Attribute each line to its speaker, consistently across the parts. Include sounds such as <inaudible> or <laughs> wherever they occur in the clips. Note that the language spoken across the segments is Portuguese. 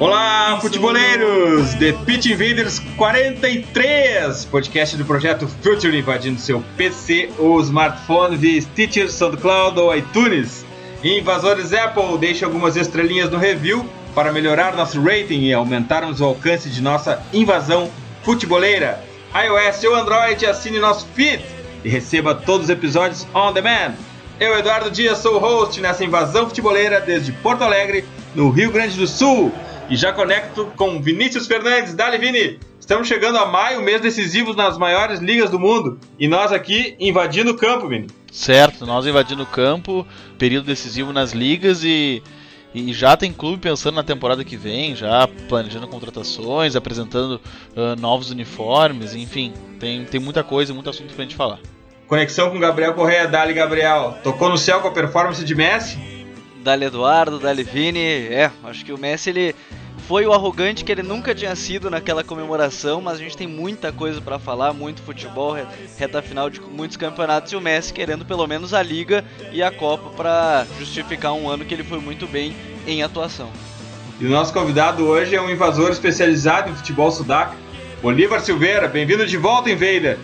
Speaker 1: Olá, futeboleiros! The Pitch Invaders 43, podcast do projeto Future invadindo seu PC ou smartphone via Stitcher, SoundCloud ou iTunes. Invasores Apple, deixe algumas estrelinhas no review para melhorar nosso rating e aumentarmos o alcance de nossa invasão futeboleira. iOS ou Android, assine nosso feed e receba todos os episódios on demand. Eu, Eduardo Dias, sou o host nessa invasão futeboleira desde Porto Alegre, no Rio Grande do Sul. E já conecto com Vinícius Fernandes. Dali, Vini! Estamos chegando a maio, mês decisivo nas maiores ligas do mundo. E nós aqui invadindo o campo, Vini.
Speaker 2: Certo, nós invadindo o campo, período decisivo nas ligas e, e já tem clube pensando na temporada que vem, já planejando contratações, apresentando uh, novos uniformes, enfim, tem, tem muita coisa, muito assunto pra gente falar.
Speaker 1: Conexão com Gabriel Correia, Dali Gabriel. Tocou no céu com a performance de Messi?
Speaker 3: Dali Eduardo, Dali Vini. É, acho que o Messi ele foi o arrogante que ele nunca tinha sido naquela comemoração, mas a gente tem muita coisa para falar, muito futebol, reta final de muitos campeonatos e o Messi querendo pelo menos a liga e a Copa para justificar um ano que ele foi muito bem em atuação.
Speaker 1: E o nosso convidado hoje é um invasor especializado em futebol sudaca, Bolívar Silveira. Bem-vindo de volta, Invader.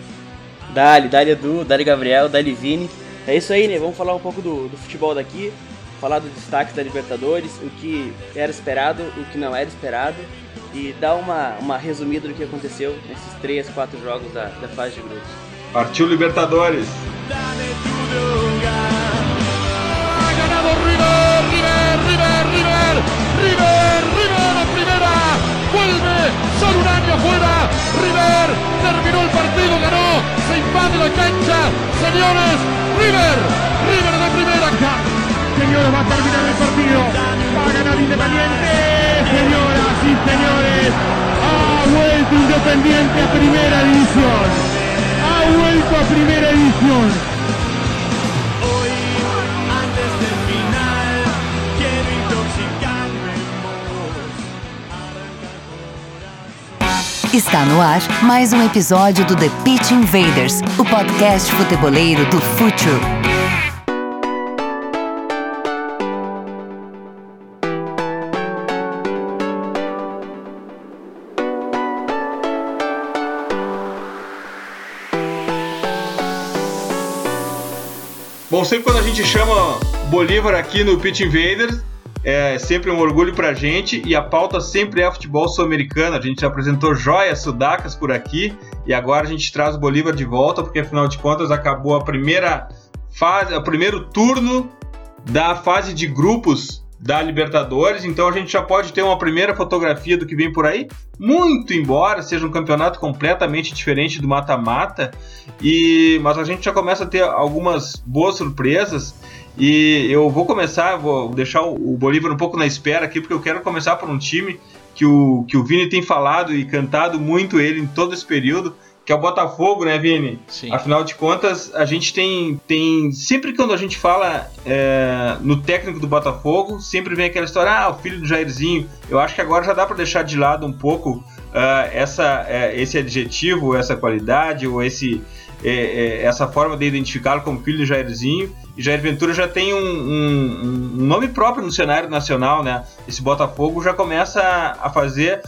Speaker 4: Dali, Dali Edu, Dali Gabriel, Dali Vini. É isso aí, né? Vamos falar um pouco do, do futebol daqui, falar dos destaques da Libertadores, o que era esperado, o que não era esperado e dar uma, uma resumida do que aconteceu nesses três, quatro jogos da, da fase de grupos.
Speaker 1: Partiu Libertadores!
Speaker 5: solo un año fuera, River, terminó el partido, ganó, se invade la cancha, señores, River, River de primera. Señores, va a terminar el partido, va a ganar Independiente, señoras y señores, ha vuelto Independiente a primera división, ha vuelto a primera división.
Speaker 6: Está no ar mais um episódio do The Pitch Invaders, o podcast futeboleiro do Futuro.
Speaker 1: Bom, sempre quando a gente chama Bolívar aqui no Pitch Invaders, é sempre um orgulho pra gente e a pauta sempre é futebol sul-americano. A gente já apresentou joias sudacas por aqui e agora a gente traz o Bolívar de volta, porque afinal de contas acabou a primeira fase, o primeiro turno da fase de grupos da Libertadores, então a gente já pode ter uma primeira fotografia do que vem por aí, muito embora seja um campeonato completamente diferente do mata-mata, e mas a gente já começa a ter algumas boas surpresas. E eu vou começar, vou deixar o Bolívar um pouco na espera aqui, porque eu quero começar por um time que o, que o Vini tem falado e cantado muito ele em todo esse período, que é o Botafogo, né, Vini?
Speaker 2: Sim.
Speaker 1: Afinal de contas, a gente tem. tem sempre quando a gente fala é, no técnico do Botafogo, sempre vem aquela história, ah, o filho do Jairzinho. Eu acho que agora já dá para deixar de lado um pouco uh, essa, uh, esse adjetivo, essa qualidade, ou esse, é, essa forma de identificá-lo como filho do Jairzinho. E Jair Ventura já tem um, um, um, nome próprio no cenário nacional, né? Esse Botafogo já começa a fazer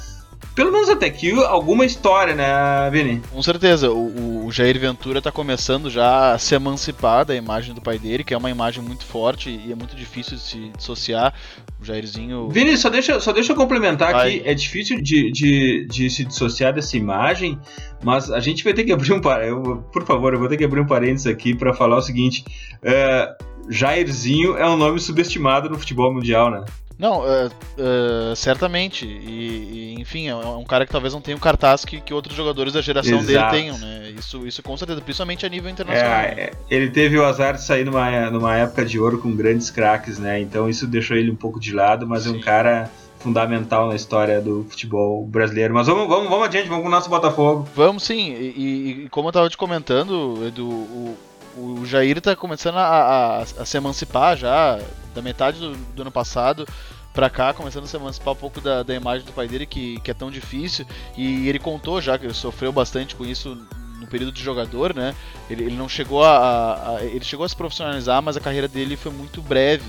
Speaker 1: pelo menos até aqui, alguma história, né, Vini?
Speaker 2: Com certeza, o, o Jair Ventura está começando já a se emancipar da imagem do pai dele, que é uma imagem muito forte e é muito difícil de se dissociar. O Jairzinho.
Speaker 1: Vini, só deixa, só deixa eu complementar Vai. aqui. É difícil de, de, de se dissociar dessa imagem, mas a gente vai ter que abrir um parênteses. Por favor, eu vou ter que abrir um parênteses aqui para falar o seguinte. É, Jairzinho é um nome subestimado no futebol mundial, né?
Speaker 2: Não, uh, uh, certamente. E, e, enfim, é um cara que talvez não tenha o cartaz que, que outros jogadores da geração Exato. dele tenham, né? Isso, isso com certeza, principalmente a nível internacional. É,
Speaker 1: é, ele teve o azar de sair numa, numa época de ouro com grandes craques, né? Então isso deixou ele um pouco de lado, mas Sim. é um cara fundamental na história do futebol brasileiro. Mas vamos, vamos, vamos adiante, vamos com o nosso Botafogo.
Speaker 2: Vamos sim, e, e como eu estava te comentando, Edu, o, o Jair está começando a, a, a, se emancipar já da metade do, do ano passado pra cá, começando a se emancipar um pouco da, da imagem do pai dele, que, que é tão difícil. E ele contou já que sofreu bastante com isso no período de jogador, né? Ele, ele não chegou a, a, Ele chegou a se profissionalizar, mas a carreira dele foi muito breve.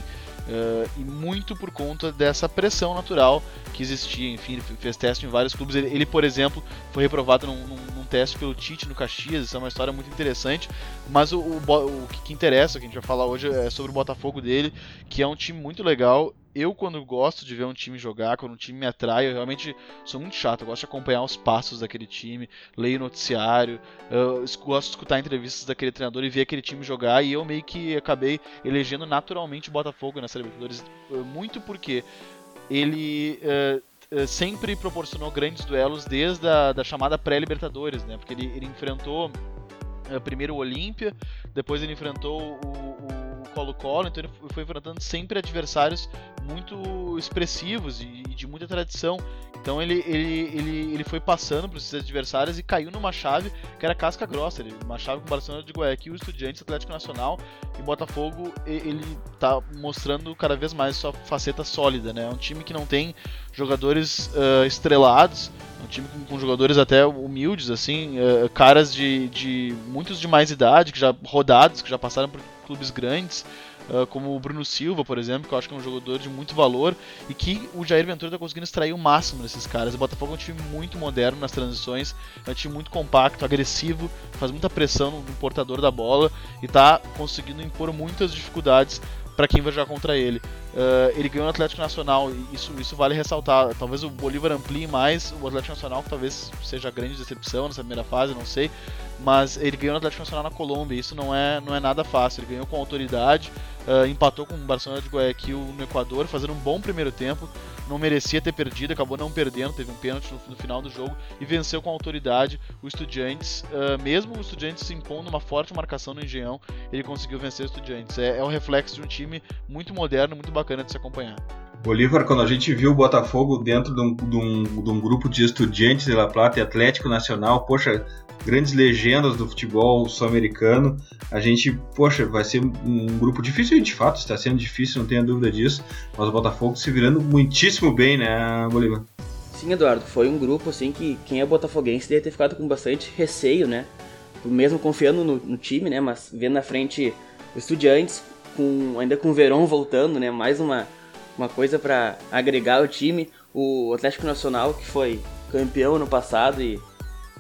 Speaker 2: Uh, e muito por conta dessa pressão natural que existia. Enfim, ele fez teste em vários clubes. Ele, ele por exemplo, foi reprovado num, num, num, teste pelo Tite no Caxias. Isso é uma história muito interessante. Mas o, o, o que, que interessa, que a gente vai falar hoje, é sobre o Botafogo dele, que é um time muito legal eu, quando gosto de ver um time jogar, quando um time me atrai, eu realmente sou muito chato. Eu gosto de acompanhar os passos daquele time, leio noticiário, gosto de escutar entrevistas daquele treinador e ver aquele time jogar. E eu meio que acabei elegendo naturalmente o Botafogo nessa Libertadores, eh, muito porque ele. Uh, sempre proporcionou grandes duelos desde a da chamada pré-Libertadores, né? Porque ele, ele enfrentou uh, primeiro o Olímpia, depois ele enfrentou o, o Colo-Colo, então ele foi enfrentando sempre adversários muito expressivos e de muita tradição. Então ele, ele, ele, ele foi passando para esses adversários e caiu numa chave que era casca grossa. Ele, uma chave com o Barcelona de Guayaquil, Estudiantes, Atlético Nacional e Botafogo. Ele está mostrando cada vez mais sua faceta sólida. Né? É um time que não tem jogadores uh, estrelados, é um time com, com, jogadores até humildes, assim, uh, caras de, de muitos de mais idade, que já rodados, que já passaram por clubes grandes, uh, como o Bruno Silva, por exemplo, que eu acho que é um jogador de muito valor e que o Jair Ventura está conseguindo extrair o máximo desses caras. O Botafogo é um time muito moderno nas transições, é um time muito compacto, agressivo, faz muita pressão no, portador da bola e está conseguindo impor muitas dificuldades para quem vai jogar contra ele. Uh, ele ganhou no Atlético Nacional, isso, isso vale ressaltar. Talvez o Bolívar amplie mais o Atlético Nacional, que talvez seja a grande decepção nessa primeira fase, não sei. Mas ele ganhou no Atlético Nacional na Colômbia, isso não é, não é nada fácil. Ele ganhou com autoridade, uh, empatou com o Barcelona de Guayaquil no Equador, fazendo um bom primeiro tempo não merecia ter perdido, acabou não perdendo, teve um pênalti no, no final do jogo e venceu com autoridade o Estudiantes. Uh, mesmo o Estudiantes se impondo uma forte marcação no Engenhão, ele conseguiu vencer o Estudiantes. É, é o reflexo de um time muito moderno, muito bacana de se acompanhar.
Speaker 1: Bolívar, quando a gente viu o Botafogo dentro de um, de um, de um grupo de estudiantes de La Plata e Atlético Nacional, poxa, grandes legendas do futebol sul-americano. A gente, poxa, vai ser um grupo difícil, de fato, está sendo difícil, não tenha dúvida disso. Mas o Botafogo se virando muitíssimo bem, né, Bolívar?
Speaker 4: Sim, Eduardo, foi um grupo assim que quem é botafoguense deve ter ficado com bastante receio, né? Mesmo confiando no, no time, né? Mas vendo na frente os estudiantes, com, ainda com o Verón voltando, né? Mais uma, uma coisa para agregar o time. O Atlético Nacional, que foi campeão no passado e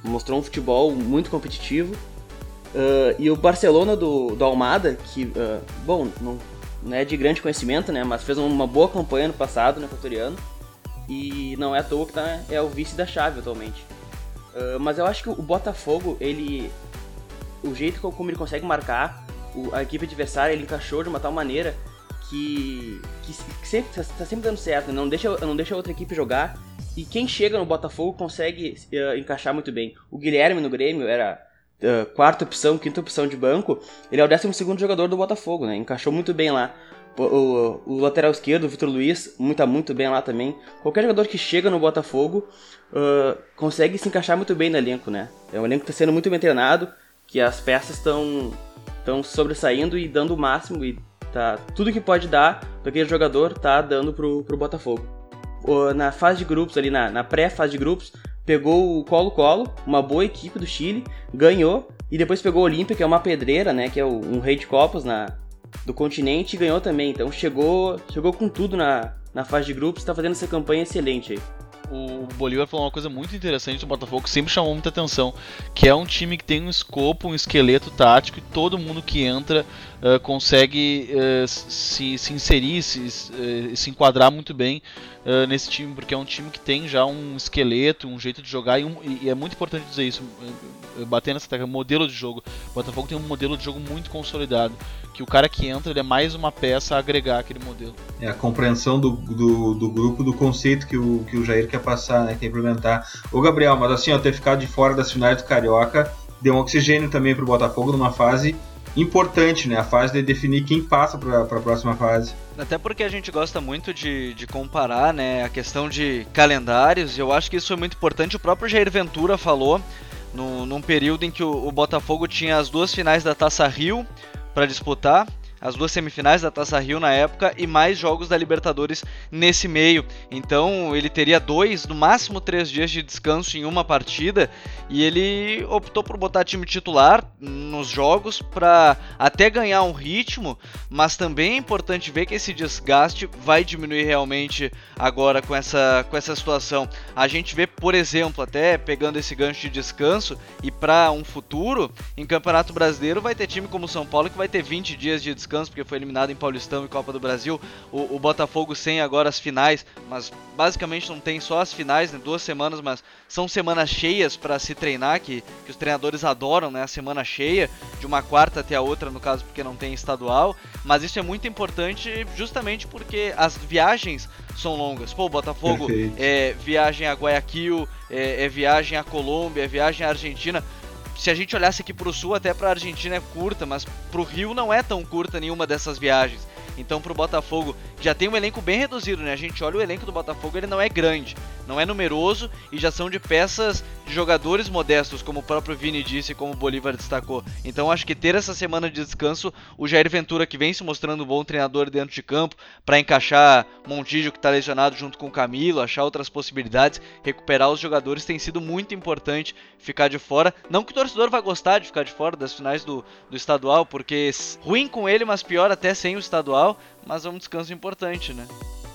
Speaker 4: mostrou um futebol muito competitivo. Uh, e o Barcelona do, do Almada, que, uh, bom, não, não é de grande conhecimento, né, mas fez uma boa campanha no passado no equatoriano. E não é à toa que tá, é o vice da chave atualmente. Uh, mas eu acho que o Botafogo, ele. O jeito como ele consegue marcar o, a equipe adversária, ele encaixou de uma tal maneira que, que, que sempre, tá sempre dando certo, não deixa, não deixa a outra equipe jogar e quem chega no Botafogo consegue uh, encaixar muito bem. O Guilherme no Grêmio era uh, quarta opção, quinta opção de banco. Ele é o décimo segundo jogador do Botafogo, né? Encaixou muito bem lá. O, o, o lateral esquerdo, o Vitor Luiz, muito, tá muito bem lá também. Qualquer jogador que chega no Botafogo uh, consegue se encaixar muito bem no elenco, né? É um elenco que está sendo muito bem treinado, que as peças estão estão sobressaindo e dando o máximo e tá tudo que pode dar para aquele jogador tá dando pro, pro Botafogo na fase de grupos, ali na, na pré-fase de grupos, pegou o Colo-Colo, uma boa equipe do Chile, ganhou, e depois pegou o Olímpia, que é uma pedreira, né, que é um rei de copas na, do continente, e ganhou também. Então chegou, chegou com tudo na, na fase de grupos, está fazendo essa campanha excelente aí.
Speaker 2: o Bolívar falou uma coisa muito interessante do Botafogo que sempre chamou muita atenção, que é um time que tem um escopo, um esqueleto tático e todo mundo que entra uh, consegue uh, se, se inserir, se, uh, se enquadrar muito bem nesse time, porque é um time que tem já um esqueleto, um jeito de jogar e, um, e é muito importante dizer isso, bater nessa tecla, modelo de jogo. O Botafogo tem um modelo de jogo muito consolidado, que o cara que entra é mais uma peça a agregar aquele modelo.
Speaker 1: É a compreensão do, do, do grupo, do conceito que o, que o Jair quer passar, né, quer implementar. Ô Gabriel, mas assim, ó, ter ficado de fora das finais do Carioca deu um oxigênio também pro Botafogo numa fase importante, né? A fase de definir quem passa para a próxima fase.
Speaker 3: Até porque a gente gosta muito de, de comparar, né? A questão de calendários. E eu acho que isso é muito importante. O próprio Jair Ventura falou no, num período em que o, o Botafogo tinha as duas finais da Taça Rio para disputar as duas semifinais da Taça Rio na época e mais jogos da Libertadores nesse meio. Então ele teria dois, no máximo três dias de descanso em uma partida e ele optou por botar time titular nos jogos para até ganhar um ritmo, mas também é importante ver que esse desgaste vai diminuir realmente agora com essa, com essa situação. A gente vê, por exemplo, até pegando esse gancho de descanso e para um futuro, em Campeonato Brasileiro vai ter time como São Paulo que vai ter 20 dias de descanso descanso, porque foi eliminado em Paulistão e Copa do Brasil. O, o Botafogo sem agora as finais, mas basicamente não tem só as finais, né, duas semanas, mas são semanas cheias para se treinar, que, que os treinadores adoram, né? A semana cheia, de uma quarta até a outra, no caso, porque não tem estadual. Mas isso é muito importante justamente porque as viagens são longas. Pô, o Botafogo Perfeito. é viagem a Guayaquil, é, é viagem à Colômbia, é viagem à Argentina se a gente olhasse aqui para o sul, até para a Argentina é curta, mas para o Rio não é tão curta nenhuma dessas viagens. Então, para o Botafogo, já tem um elenco bem reduzido, né? A gente olha o elenco do Botafogo, ele não é grande, não é numeroso e já são de peças de jogadores modestos, como o próprio Vini disse como o Bolívar destacou. Então, acho que ter essa semana de descanso, o Jair Ventura, que vem se mostrando um bom treinador dentro de campo, para encaixar Montijo, que está lesionado junto com o Camilo, achar outras possibilidades, recuperar os jogadores, tem sido muito importante ficar de fora. Não que o torcedor vai gostar de ficar de fora das finais do, do estadual, porque ruim com ele, mas pior até sem o estadual mas é um descanso importante, né?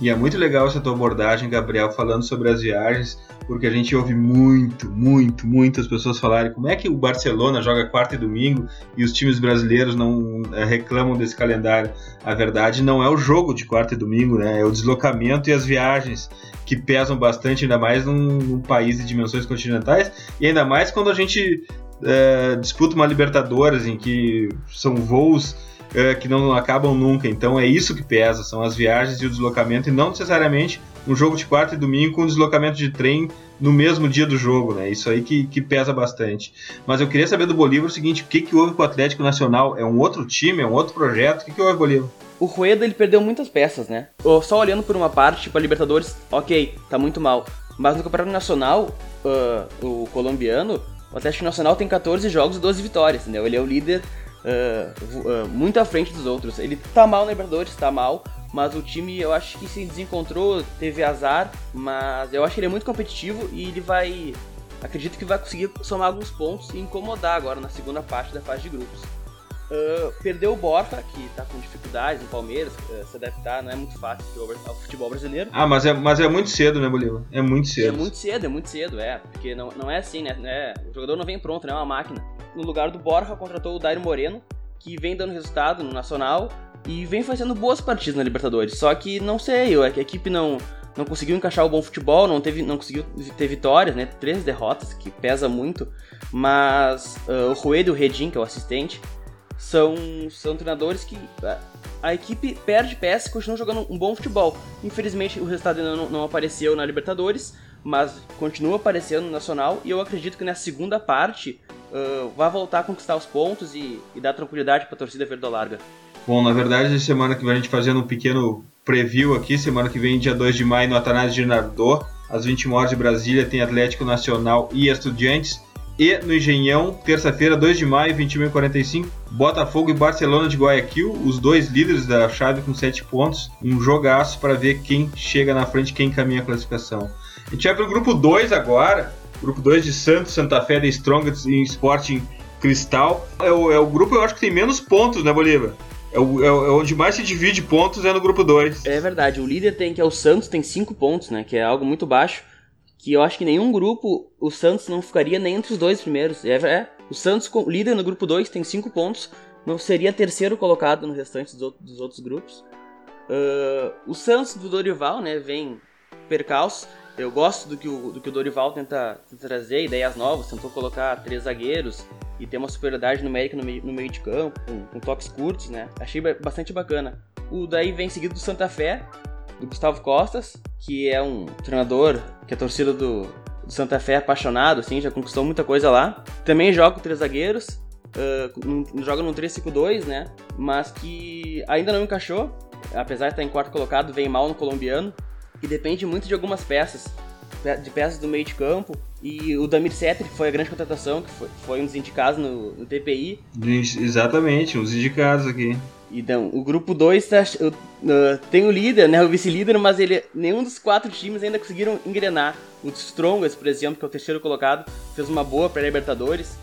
Speaker 1: E é muito legal essa tua abordagem, Gabriel, falando sobre as viagens, porque a gente ouve muito, muito, muitas pessoas falarem como é que o Barcelona joga quarta e domingo e os times brasileiros não é, reclamam desse calendário. A verdade não é o jogo de quarta e domingo, né? É o deslocamento e as viagens que pesam bastante, ainda mais num, num país de dimensões continentais e ainda mais quando a gente é, disputa uma Libertadores em que são voos é, que não acabam nunca. Então é isso que pesa, são as viagens e o deslocamento, e não necessariamente um jogo de quarta e domingo com deslocamento de trem no mesmo dia do jogo, né? Isso aí que, que pesa bastante. Mas eu queria saber do Bolívar o seguinte: o que, que houve com o Atlético Nacional? É um outro time? É um outro projeto? O que, que houve, Bolívar?
Speaker 4: O Rueda ele perdeu muitas peças, né? Só olhando por uma parte, tipo a Libertadores, ok, tá muito mal. Mas no Campeonato Nacional, uh, o colombiano, o Atlético Nacional tem 14 jogos e 12 vitórias, entendeu? Ele é o líder uh, uh, muito à frente dos outros. Ele tá mal na Libertadores, tá mal, mas o time eu acho que se desencontrou, teve azar, mas eu acho que ele é muito competitivo e ele vai. Acredito que vai conseguir somar alguns pontos e incomodar agora na segunda parte da fase de grupos. Uh, perdeu o Borja, que está com dificuldades no Palmeiras, uh, se adaptar não é muito fácil ao futebol brasileiro.
Speaker 1: Ah, mas é, mas é muito cedo, né, Bolívar? É muito cedo.
Speaker 4: É muito cedo, é muito cedo, é. Porque não, não é assim, né? É, o jogador não vem pronto, não é uma máquina. No lugar do Borja, contratou o Dairo Moreno, que vem dando resultado no Nacional e vem fazendo boas partidas na Libertadores. Só que não sei, a equipe não, não conseguiu encaixar o bom futebol, não, teve, não conseguiu ter vitórias, né? Três derrotas, que pesa muito. Mas uh, o Rueda e o Redin, que é o assistente, são, são treinadores que a, a equipe perde peça e continua jogando um bom futebol. Infelizmente o resultado ainda não, não apareceu na Libertadores, mas continua aparecendo no Nacional e eu acredito que na segunda parte uh, vai voltar a conquistar os pontos e, e dar tranquilidade para a torcida verde-larga.
Speaker 1: Bom, na verdade, semana que vem a gente fazendo um pequeno preview aqui, semana que vem, dia 2 de maio, no Atanásio Girardot, às 21 horas de Brasília, tem Atlético Nacional e Estudiantes. E no Engenhão, terça-feira, 2 de maio, 21h45, Botafogo e Barcelona de Guayaquil, os dois líderes da chave com 7 pontos. Um jogaço para ver quem chega na frente, quem caminha a classificação. A gente vai para o grupo 2 agora, grupo 2 de Santos, Santa Fé, The Strongest e Sporting Cristal. É o, é o grupo, eu acho que tem menos pontos, né, Bolívar? É, o, é, onde mais se divide pontos é no grupo 2.
Speaker 4: É verdade, o líder tem que é o Santos, tem 5 pontos, né? Que é algo muito baixo que eu acho que nenhum grupo o Santos não ficaria nem entre os dois primeiros. É, é o Santos, líder no grupo 2, tem 5 pontos, não seria terceiro colocado no restante dos, outros, dos outros grupos. Uh, o Santos do Dorival, né, vem percalço. Eu gosto do que o, do que o Dorival tenta, tenta trazer, ideias novas, tentou colocar três zagueiros e ter uma superioridade numérica no meio, no meio de campo, com, com toques curtos, né? Achei bastante bacana. O daí vem seguido do Santa Fé, do Gustavo Costas, que é um treinador que a torcida do, do Santa Fé é apaixonado, assim, já conquistou muita coisa lá. Também joga com três zagueiros, uh, joga no 3-5-2, né? Mas que ainda não encaixou, apesar de estar em quarto colocado, vem mal no colombiano, e depende muito de algumas peças, de peças do meio de campo. E o Damir Setter, que foi a grande contratação, que foi, foi um dos indicados no, no TPI.
Speaker 1: Exatamente, uns indicados aqui.
Speaker 4: Então, o grupo 2 tá, uh, tem o líder, né, o vice-líder, mas ele, nenhum dos quatro times ainda conseguiram engrenar. O Strongest, por exemplo, que é o terceiro colocado, fez uma boa para Libertadores.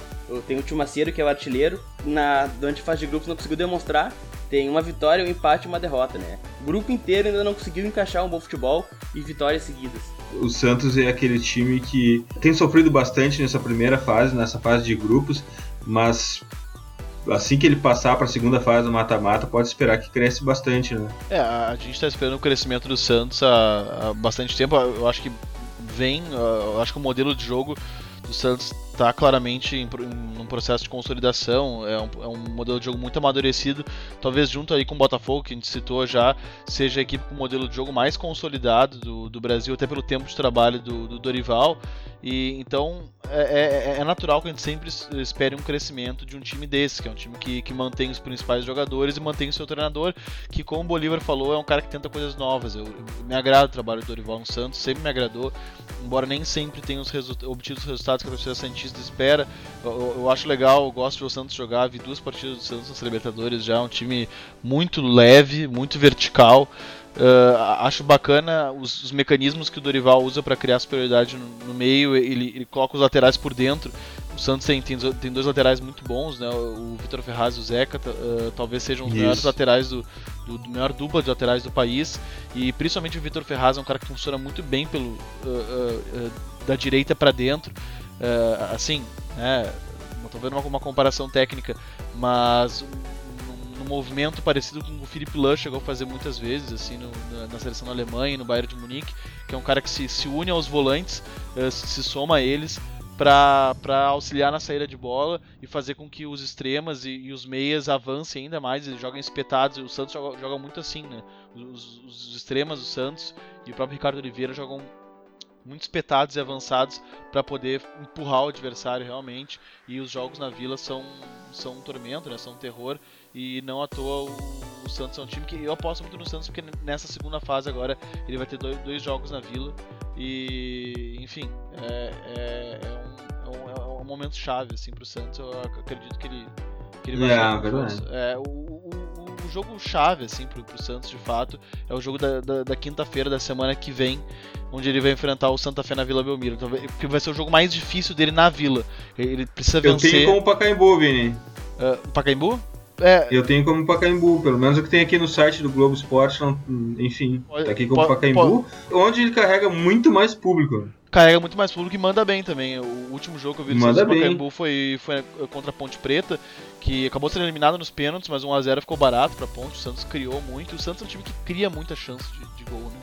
Speaker 4: Tem o Tio Maceiro, que é o artilheiro. Na, durante a fase de grupos não conseguiu demonstrar. Tem uma vitória, um empate e uma derrota, né? O grupo inteiro ainda não conseguiu encaixar um bom futebol e vitórias seguidas.
Speaker 1: O Santos é aquele time que tem sofrido bastante nessa primeira fase, nessa fase de grupos, mas assim que ele passar para a segunda fase do mata-mata, pode esperar que cresce bastante, né?
Speaker 2: É, a gente está esperando o crescimento do Santos há, há, bastante tempo. Eu acho que vem, eu acho que o modelo de jogo do Santos está claramente em, em um processo de consolidação, é um, é um, modelo de jogo muito amadurecido, talvez junto aí com o Botafogo, que a gente citou já, seja a equipe com o modelo de jogo mais consolidado do, do Brasil, até pelo tempo de trabalho do, do Dorival, e então é, é, é, natural que a gente sempre espere um crescimento de um time desse, que é um time que, que mantém os principais jogadores e mantém o seu treinador, que como o Bolívar falou, é um cara que tenta coisas novas, eu, eu me agrada o trabalho do Dorival no Santos, sempre me agradou, embora nem sempre tenha os obtido os resultados que a torcida Santista espera. Eu, eu, acho legal, eu gosto de ver o Santos jogar. Vi duas partidas do Santos nas Libertadores já, um time muito leve, muito vertical. Uh, acho bacana os, os, mecanismos que o Dorival usa para criar superioridade no, no meio. Ele, ele, coloca os laterais por dentro. O Santos tem, tem, tem dois laterais muito bons, né? O Vitor Ferraz e o Zeca uh, talvez sejam os Isso. melhores laterais do, do, do, melhor dupla de laterais do país. E principalmente o Vitor Ferraz é um cara que funciona muito bem pelo uh, da direita para dentro. Uh, assim, né, não estou vendo uma, uma, comparação técnica, mas um, um, movimento parecido com o Philipp Lush chegou a fazer muitas vezes, assim, no, na, na, seleção da Alemanha e no Bayern de Munique, que é um cara que se, se une aos volantes, uh, se, se soma a eles para auxiliar na saída de bola e fazer com que os extremas e, e, os meias avancem ainda mais, eles jogam espetados, o Santos joga, joga muito assim, né? Os, os, extremas do Santos e o próprio Ricardo Oliveira jogam muito espetados e avançados para poder empurrar o adversário realmente. E os jogos na Vila são, são um tormento, né? são um terror. E não à toa o, o, Santos é um time que eu aposto muito no Santos porque nessa segunda fase agora ele vai ter dois, dois jogos na Vila. E enfim, é, é, é, um, é, um, é um momento chave assim, para o Santos. Eu acredito que ele, que ele vai
Speaker 1: é, verdade.
Speaker 2: É, o, o, jogo chave assim, para o Santos de fato é o jogo da, da, da quinta-feira da semana que vem onde ele vai enfrentar o Santa Fé na Vila Belmiro. Então, porque vai ser o jogo mais difícil dele na Vila. Ele precisa
Speaker 1: Eu
Speaker 2: vencer.
Speaker 1: Eu tenho como Pacaembu, Vini.
Speaker 2: Uh, Pacaembu?
Speaker 1: É... Eu tenho como Pacaembu, pelo menos o que tem aqui no site do Globo Esporte, enfim, tá aqui como Pacaembu, onde ele carrega muito mais público.
Speaker 2: Carrega muito mais público e manda bem também. O último jogo que eu vi do
Speaker 1: Santos
Speaker 2: Pacaembu foi, foi contra a Ponte Preta, que acabou sendo eliminado nos pênaltis, mas 1x0 ficou barato pra Ponte. O Santos criou muito. O Santos é um time que cria muita chance de, de gol, né?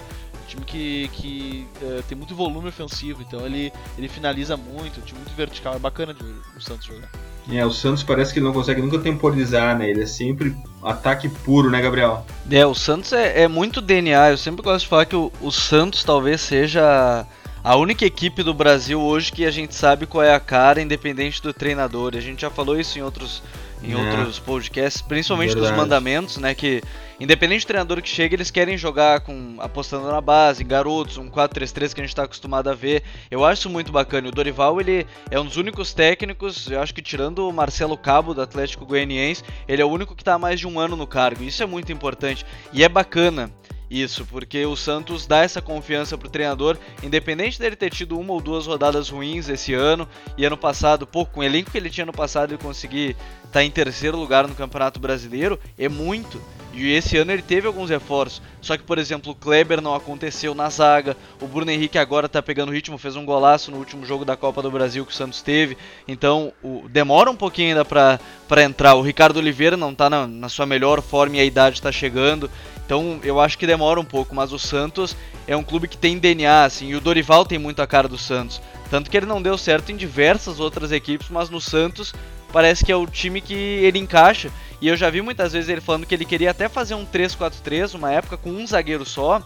Speaker 2: time que, que uh, tem muito volume ofensivo, então ele, ele finaliza muito, um time muito vertical, é bacana de o Santos jogar.
Speaker 1: É, o Santos parece que ele não consegue nunca temporizar, né? Ele é sempre ataque puro, né, Gabriel?
Speaker 3: É, o Santos é, é muito DNA. Eu sempre gosto de falar que o, o Santos talvez seja a única equipe do Brasil hoje que a gente sabe qual é a cara, independente do treinador. A gente já falou isso em outros em é. outros podcasts, principalmente Verdade. dos mandamentos, né? Que independente do treinador que chega, eles querem jogar com apostando na base, garotos, um 4-3-3 que a gente está acostumado a ver. Eu acho isso muito bacana. O Dorival, ele é um dos únicos técnicos, eu acho que tirando o Marcelo Cabo do Atlético Goianiense, ele é o único que está há mais de um ano no cargo. Isso é muito importante e é bacana. Isso, porque o Santos dá essa confiança pro treinador, independente dele ter tido uma ou duas rodadas ruins esse ano e ano passado, pô, com o elenco que ele tinha no passado e conseguir estar tá em terceiro lugar no Campeonato Brasileiro, é muito. E esse ano ele teve alguns reforços. Só que, por exemplo, o Kleber não aconteceu na zaga. O Bruno Henrique agora tá pegando ritmo, fez um golaço no último jogo da Copa do Brasil que o Santos teve. Então, o, demora um pouquinho ainda para entrar. O Ricardo Oliveira não tá na, na, sua melhor forma e a idade tá chegando. Então, eu acho que demora um pouco. Mas o Santos é um clube que tem DNA, assim. E o Dorival tem muito a cara do Santos. Tanto que ele não deu certo em diversas outras equipes, mas no Santos parece que é o time que ele encaixa. E eu já vi muitas vezes ele falando que ele queria até fazer um 3-4-3, uma época com um zagueiro só,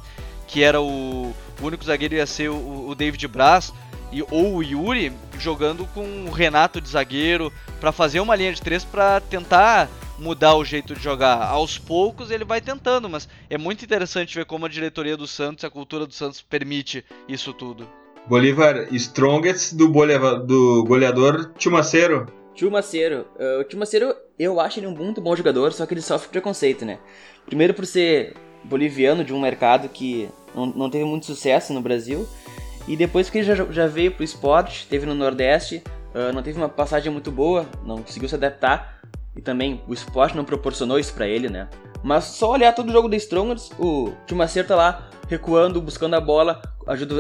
Speaker 3: que era o, o único zagueiro ia ser o, o David Braz, e, ou o Yuri, jogando com o Renato de zagueiro, para fazer uma linha de três para tentar mudar o jeito de jogar. Aos poucos ele vai tentando, mas é muito interessante ver como a diretoria do Santos, a cultura do Santos permite isso tudo.
Speaker 1: Bolívar Strongest do, do goleador Chumaceiro.
Speaker 4: Chumaceiro. Uh, o Chumaceiro eu acho ele um muito bom jogador, só que ele sofre preconceito, né? Primeiro por ser boliviano de um mercado que não, não teve muito sucesso no Brasil, e depois que ele já, já veio pro esporte, teve no Nordeste, uh, não teve uma passagem muito boa, não conseguiu se adaptar, e também o esporte não proporcionou isso para ele, né? Mas só olhar todo o jogo da Strongers, o Chumaceiro tá lá recuando, buscando a bola,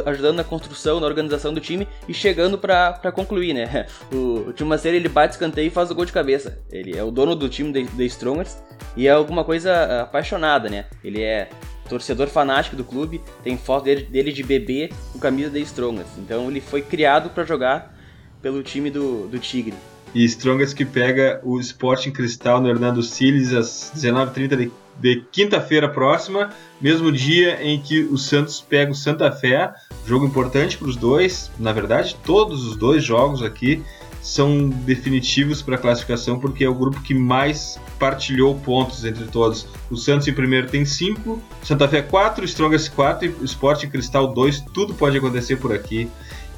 Speaker 4: ajudando na construção, na organização do time e chegando para concluir, né? <laughs> O, o time Maceira ele bate escanteio e faz o gol de cabeça. Ele é o dono do time da Strongers e é alguma coisa apaixonada, né? Ele é torcedor fanático do clube, tem foto dele, dele de bebê com camisa da Strongers. Então ele foi criado para jogar pelo time do, do Tigre.
Speaker 1: E Strongers que pega o Sporting Cristal no Hernando Siles às 19h30 de de quinta-feira próxima, mesmo dia em que o Santos pega o Santa Fé. Jogo importante para os dois, na verdade, todos os dois jogos aqui são definitivos para a classificação porque é o grupo que mais partilhou pontos entre todos. O Santos em primeiro tem 5, Santa Fé 4, Strongest 4 e Sport Cristal 2. Tudo pode acontecer por aqui.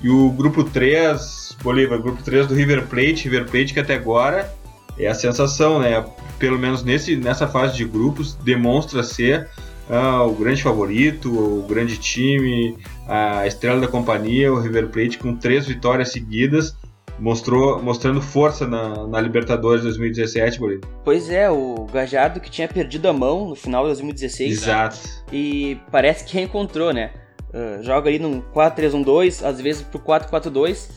Speaker 1: E o grupo 3, Bolívar, grupo 3 do River Plate, River Plate que até agora é a sensação, né? Pelo menos nesse, nessa fase de grupos, demonstra ser ah, o grande favorito, o grande time, a estrela da companhia, o River Plate, com três vitórias seguidas, mostrou, mostrando força na, na Libertadores 2017, Bolívar.
Speaker 4: Pois é, o Gajardo que tinha perdido a mão no final de 2016.
Speaker 1: Exato.
Speaker 4: E parece que reencontrou, né? Uh, joga ali num 4-3-1-2, às vezes pro 4-4-2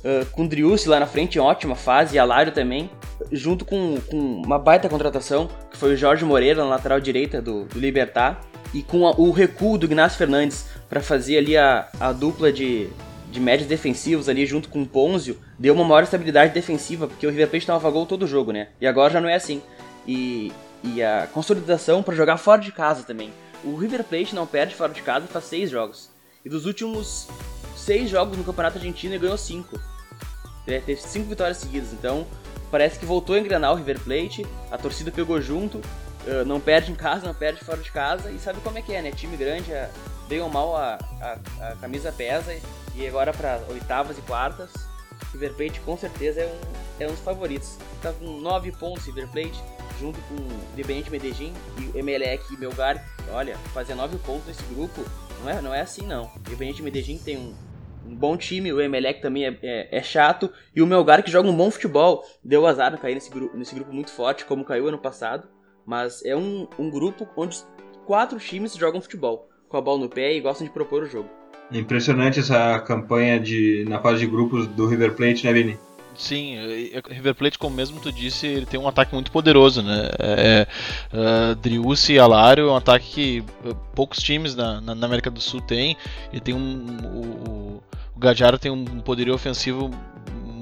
Speaker 4: Uh, com Driussi lá na frente ótima fase, e Alário também, junto com, com, uma baita contratação, que foi o Jorge Moreira na lateral direita do, do Libertar, e com a, o recuo do Ignacio Fernandes para fazer ali a, a dupla de, de médios defensivos ali junto com o Ponzio, deu uma maior estabilidade defensiva, porque o River Plate tomava gol todo jogo, né? E agora já não é assim. E, e a consolidação para jogar fora de casa também. O River Plate não perde fora de casa faz seis jogos. E dos últimos seis jogos no Campeonato Argentino e ganhou cinco. É, teve cinco vitórias seguidas, então parece que voltou a engrenar o River Plate, a torcida pegou junto, uh, não perde em casa, não perde fora de casa, e sabe como é que é, né? Time grande, bem ou mal a, a, a camisa pesa, e agora para oitavas e quartas, River Plate com certeza é um, é um dos favoritos. Tá com nove pontos River Plate, junto com o Medellín e Emelec e Melgar. Olha, fazer nove pontos nesse grupo não é, não é assim não. O Medellín tem um, um bom time, o Emelec também é, é, é, chato, e o Melgar que joga um bom futebol, deu azar cair nesse, grupo, nesse grupo muito forte, como caiu ano passado, mas é um, um grupo onde quatro times jogam futebol, com a bola no pé e gostam de propor o jogo.
Speaker 1: Impressionante essa campanha de, na fase de grupos do River Plate, né, Vini?
Speaker 2: Sim, River Plate, como mesmo tu disse, ele tem um ataque muito poderoso, né? É, uh, Driussi e Alário é um ataque que poucos times na, na, América do Sul têm. Ele tem um, o, o tem um poderio ofensivo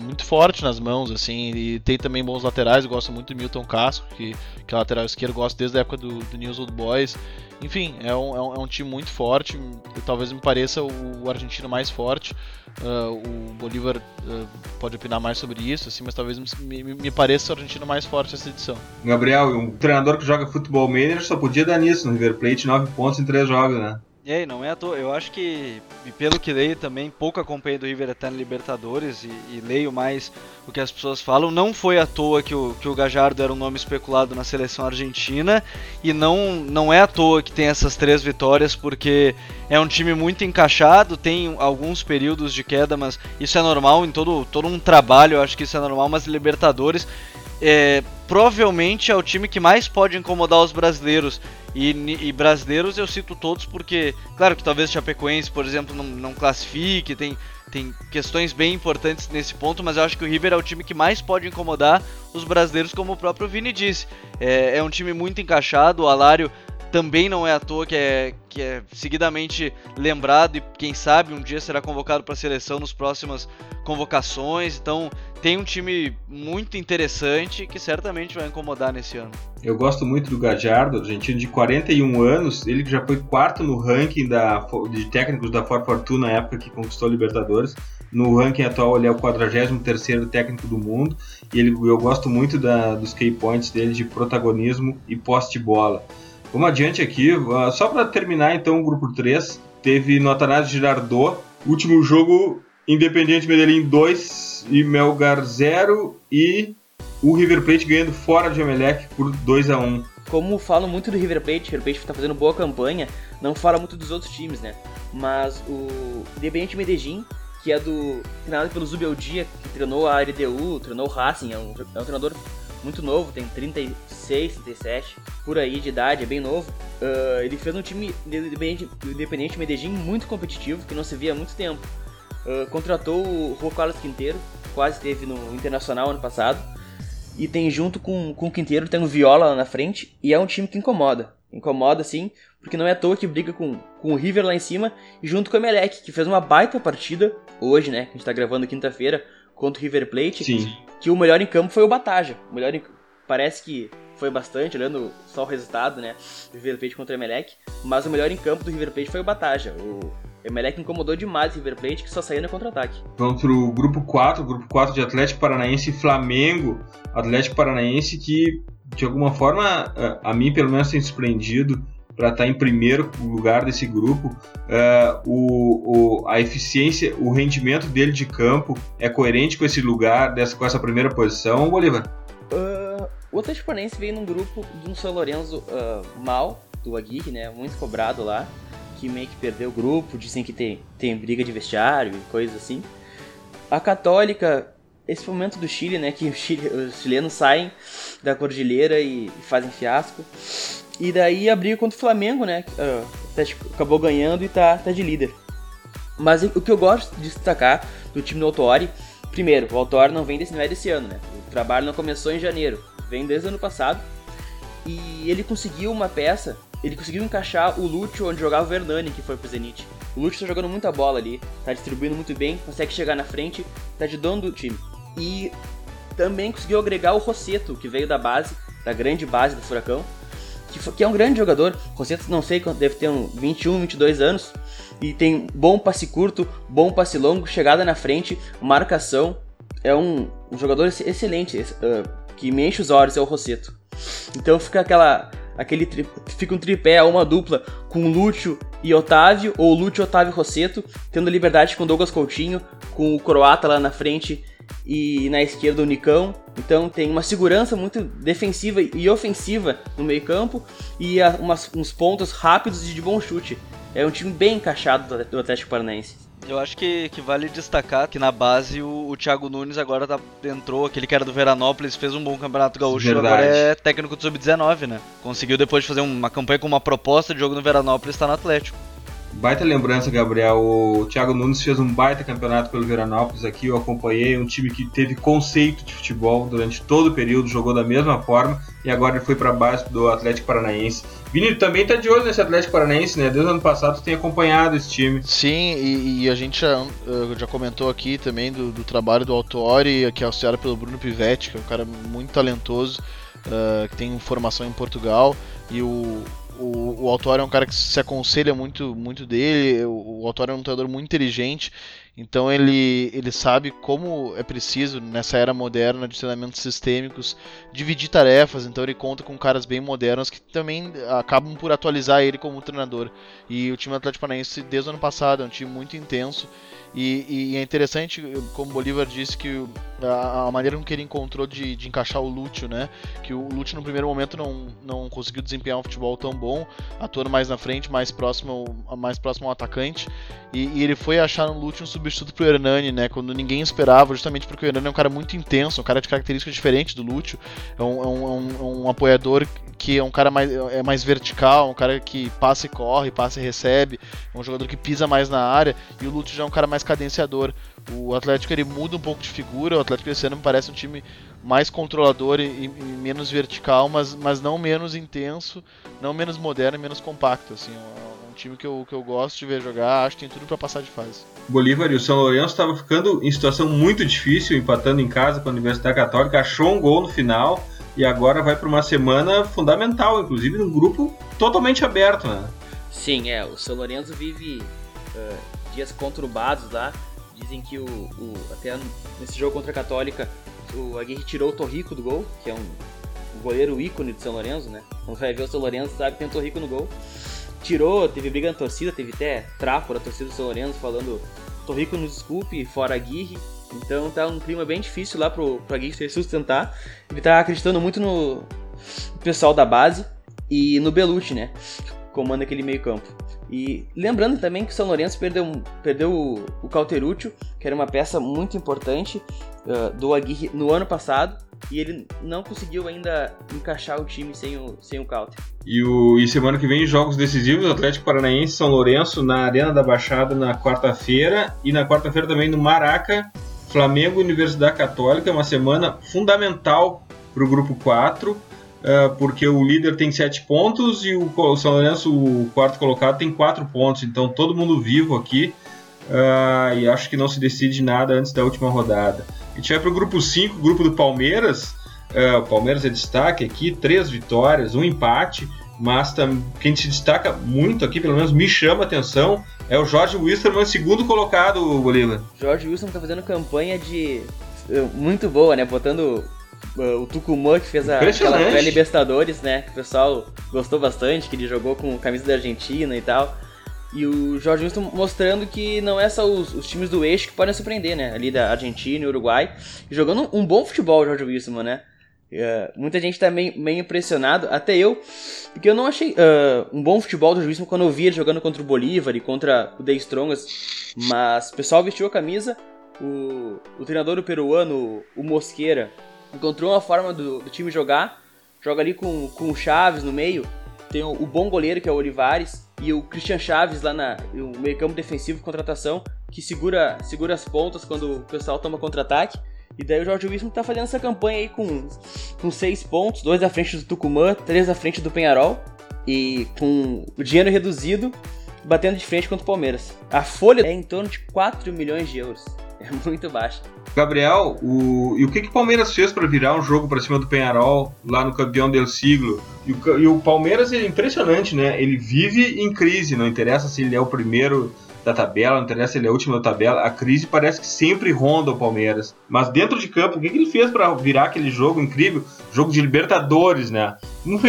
Speaker 2: muito forte nas mãos, assim, e tem também bons laterais, gosto muito do Milton Casco, que, que é lateral esquerdo, gosto desde a época do, do News Old Boys. Enfim, é um, é um, é um time muito forte, talvez me pareça o, o argentino mais forte. Uh, o Bolívar uh, pode opinar mais sobre isso, assim, mas talvez me, me, me pareça o argentino mais forte essa edição.
Speaker 1: Gabriel, um treinador que joga futebol manager só podia dar nisso no River Plate, 9 pontos em 3 jogos, né?
Speaker 3: Aí, não é à toa. Eu acho que, e pelo que leio também, pouco acompanhei do River até na Libertadores e, e, leio mais o que as pessoas falam. Não foi à toa que o, que o Gajardo era um nome especulado na seleção argentina e não, não é à toa que tem essas três vitórias, porque é um time muito encaixado, tem alguns períodos de queda, mas isso é normal em todo, todo um trabalho, eu acho que isso é normal, mas Libertadores é, provavelmente é o time que mais pode incomodar os brasileiros. E, e, brasileiros eu cito todos porque, claro que talvez Chapecoense, por exemplo, não, não classifique, tem, tem questões bem importantes nesse ponto, mas eu acho que o River é o time que mais pode incomodar os brasileiros, como o próprio Vini disse. É, é um time muito encaixado, o Alário também não é à toa que é, que é seguidamente lembrado e quem sabe um dia será convocado para a seleção nos próximas convocações. Então tem um time muito interessante que certamente vai incomodar nesse ano.
Speaker 1: Eu gosto muito do Gajardo, argentino de 41 anos, ele que já foi quarto no ranking da, de técnicos da Ford Fortuna na época que conquistou a Libertadores. No ranking atual ele é o 43º técnico do mundo e ele, eu gosto muito da, dos key points dele de protagonismo e poste bola. Vamos adiante aqui, uh, só para terminar então o grupo 3, teve no Atanásio Girardot, último jogo Independiente Medellín 2 e Melgar 0 e o River Plate ganhando fora de Emelec por 2 a 1
Speaker 4: Como falam muito do River Plate, o River Plate está fazendo boa campanha, não fala muito dos outros times, né? Mas o Independiente Medellín, que é do treinado pelo Zubeldia, que treinou a LDU, treinou o Racing, é um, é um treinador muito novo, tem 36, 37, por aí de idade, é bem novo. Uh, ele fez um time independente, independente Medellín muito competitivo, que não se via há muito tempo. Uh, contratou o Juan Carlos Quinteiro, quase esteve no Internacional ano passado. E tem junto com, com o Quinteiro, tem o Viola lá na frente, e é um time que incomoda. Incomoda sim, porque não é à toa que briga com, com o River lá em cima, e junto com o Emelec, que fez uma baita partida hoje, né? Que a gente tá gravando quinta-feira, contra o River Plate.
Speaker 1: Sim.
Speaker 4: Que o melhor em campo foi o Bataja. O melhor em... Parece que foi bastante, olhando só o resultado, né? River Plate contra o Emelec. Mas o melhor em campo do River Plate foi o Bataja. O Emelec incomodou demais o River Plate, que só saía no contra-ataque.
Speaker 1: Vamos pro grupo 4, grupo 4 de Atlético Paranaense e Flamengo. Atlético Paranaense que, de alguma forma, a mim pelo menos tem surpreendido para estar tá em primeiro lugar desse grupo. Uh, o, o, a eficiência, o rendimento dele de campo é coerente com esse lugar, dessa, com essa primeira posição, Bolívar?
Speaker 4: Uh, o Atlético veio num grupo de um São Lourenço uh, mal, do Aguirre, né, muito cobrado lá, que meio que perdeu o grupo, dizem que tem, tem briga de vestiário e coisas assim. A Católica, esse momento do Chile, né, que os chilenos saem da cordilheira e, e fazem fiasco. E daí a briga contra o Flamengo, né? Uh, acabou ganhando e tá, tá de líder. Mas o que eu gosto de destacar do time do Autori, primeiro, o Autori não vem desse, não é desse ano, né? O trabalho não começou em janeiro, vem desde o ano passado. E ele conseguiu uma peça, ele conseguiu encaixar o Lúcio onde jogava o Vernani, que foi pro Zenit. O Lúcio tá jogando muita bola ali, tá distribuindo muito bem, consegue chegar na frente, tá ajudando o time. E também conseguiu agregar o Rosseto, que veio da base, da grande base do Furacão, que, que é um grande jogador. Rosseto, não sei quanto, deve ter uns 21, 22 anos. E tem bom passe curto, bom passe longo, chegada na frente, marcação. É um, um jogador excelente, uh, que me enche os olhos, é o Rosseto. Então fica aquela. Aquele tri, fica um tripé, uma dupla com Lúcio e Otávio, ou Lúcio, Otávio e Rosseto, tendo liberdade com Douglas Coutinho, com o croata lá na frente e na esquerda o Nicão. Então tem uma segurança muito defensiva e ofensiva no meio campo e umas, uns pontos rápidos e de bom chute. É um time bem encaixado do Atlético Paranaense.
Speaker 3: Eu acho que, que vale destacar que na base o, o Thiago Nunes agora tá, entrou, aquele que era do Veranópolis, fez um bom campeonato gaúcho, Verdade. agora é técnico do Sub-19, né? Conseguiu depois de fazer uma campanha com uma proposta de jogo no Veranópolis, está no Atlético.
Speaker 1: Baita lembrança, Gabriel. O Thiago Nunes fez um baita campeonato pelo Veranópolis aqui. Eu acompanhei um time que teve conceito de futebol durante todo o período, jogou da mesma forma e agora ele foi para base do Atlético Paranaense. Vini, também tá de olho nesse Atlético Paranaense, né? Desde o ano passado tem acompanhado esse time.
Speaker 2: Sim, e, e a gente já, já comentou aqui também do, do trabalho do Autori, que é auxiliado pelo Bruno Pivetti, que é um cara muito talentoso, uh, que tem formação em Portugal. E o, o, o Autório é um cara que se aconselha muito, muito dele. O, o Autório é um treinador muito inteligente. Então ele, ele sabe como é preciso, nessa era moderna de treinamentos sistêmicos, dividir tarefas. Então ele conta com caras bem modernos que também acabam por atualizar ele como treinador. E o time Atlético Paranaense, desde o ano passado, é um time muito intenso e, e, é interessante, como Bolívar disse, que a, a maneira com que ele encontrou de, de, encaixar o Lúcio, né? Que o Lúcio no primeiro momento não, não conseguiu desempenhar um futebol tão bom, atuando mais na frente, mais próximo, mais próximo ao atacante. E, e ele foi achar no Lúcio um substituto pro Hernani, né? Quando ninguém esperava, justamente porque o Hernani é um cara muito intenso, um cara de características diferentes do Lúcio. É um, é um, é um, é um apoiador que é um cara mais, é mais vertical, um cara que passa e corre, passa e recebe, é um jogador que pisa mais na área, e o Lúcio já é um cara mais cadenciador. O Atlético ele muda um pouco de figura, o Atlético esse ano me parece um time mais controlador e, e, menos vertical, mas, mas não menos intenso, não menos moderno e menos compacto. Assim, um, um time que eu, que eu gosto de ver jogar, acho que tem tudo para passar de fase.
Speaker 1: Bolívar e o São Lourenço estavam ficando em situação muito difícil, empatando em casa com a Universidade Católica, achou um gol no final e agora vai para uma semana fundamental, inclusive num grupo totalmente aberto, né?
Speaker 4: Sim, é. O São Lourenço vive uh, dias conturbados lá. Dizem que o, o, até nesse jogo contra a Católica o Aguirre tirou o Torrico do gol, que é um, um goleiro ícone do São Lourenço, né? Quando vai ver o São Lourenço sabe que tem o Torrico no gol. Tirou, teve briga na torcida, teve até trapo da torcida do São Lourenço falando Torrico nos desculpe, fora Aguirre. Então tá um clima bem difícil lá pro, pro Aguirre se sustentar. Ele tá acreditando muito no pessoal da base e no Belucci, né? Comanda aquele meio campo. E lembrando também que o São Lourenço perdeu, perdeu o, o Cauterúcio, que era uma peça muito importante uh, do Aguirre no ano passado, e ele não conseguiu ainda encaixar o time sem o, sem o Cauter.
Speaker 1: E, o, e semana que vem jogos decisivos, Atlético Paranaense São Lourenço na Arena da Baixada na quarta-feira, e na quarta-feira também no Maraca, Flamengo Universidade Católica, uma semana fundamental para o grupo 4, uh, eh, porque o líder tem 7 pontos e o São Lourenço, o quarto colocado, tem 4 pontos. Então todo mundo vivo aqui uh, e acho que não se decide nada antes da última rodada. A gente vai para o grupo 5, grupo do Palmeiras. Uh, o Palmeiras é destaque aqui, 3 vitórias, um empate. Mas quem se destaca muito aqui, pelo menos me chama a atenção, é o Jorge Wilstermann, segundo colocado, Bolívar.
Speaker 4: Jorge Wilstermann tá fazendo campanha de. Eh, muito boa, né? Botando o Tucumã, que fez a, aquela pré-Libertadores, né? Que o pessoal gostou bastante, que ele jogou com camisa da Argentina e tal. E o Jorge Wilson mostrando que não é só os, os, times do eixo que podem surpreender, né? Ali da Argentina e Uruguai. jogando um bom futebol, o Jorge Wilson, né? Uh, muita gente tá meio, meio, impressionado, até eu, porque eu não achei uh, um bom futebol do Juízo quando eu vi ele jogando contra o Bolívar e contra o The Strongest, mas o pessoal vestiu a camisa, o, o treinador peruano, o Mosqueira, encontrou uma forma do, do, time jogar, joga ali com, com o Chaves no meio, tem o, o bom goleiro que é o Olivares e o Christian Chaves lá na o meio campo defensivo contratação que segura segura as pontas quando o pessoal toma contra-ataque. E daí o Jorge Wilson tá fazendo essa campanha aí com, com seis pontos, dois à frente do Tucumã, três à frente do Penharol. E com o dinheiro reduzido, batendo de frente contra o Palmeiras. A folha é em torno de 4 milhões de euros. <laughs> É muito baixa.
Speaker 1: Gabriel, o... e o que, que o Palmeiras fez para virar um jogo para cima do Penharol lá no campeão del siglo? E o, e o Palmeiras é impressionante, né? Ele vive em crise, não interessa se ele é o primeiro da tabela, não interessa se ele é o último da tabela, a crise parece que sempre ronda o Palmeiras. Mas dentro de campo, o que, que ele fez para virar aquele jogo incrível? Jogo de Libertadores, né?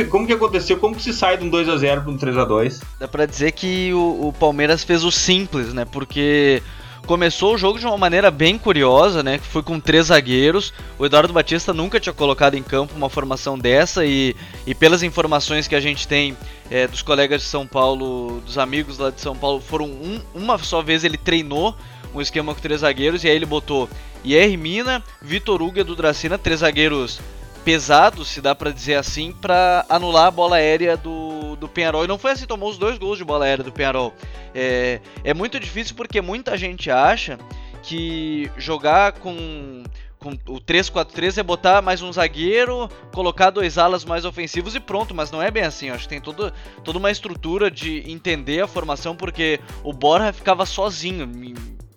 Speaker 1: Como, que aconteceu? Como que se sai de um 2 a 0 para um 3 a 2
Speaker 3: Dá para dizer que o, o Palmeiras fez o simples, né? Porque começou o jogo de uma maneira bem curiosa, né? Que foi com três zagueiros. O Eduardo Batista nunca tinha colocado em campo uma formação dessa e, e pelas informações que a gente tem é, dos colegas de São Paulo, dos amigos lá de São Paulo, foram um, uma só vez ele treinou um esquema com três zagueiros e aí ele botou Ier Mina, Vitor Hugo e do Dracina, três zagueiros pesados, se dá para dizer assim, para anular a bola aérea do, do Penharol. E não foi assim, tomou os dois gols de bola aérea do Penharol. É, é muito difícil porque muita gente acha que jogar com, com o 3-4-3 é botar mais um zagueiro, colocar dois alas mais ofensivos e pronto, mas não é bem assim. acho que tem todo, toda uma estrutura de entender a formação porque o Borja ficava sozinho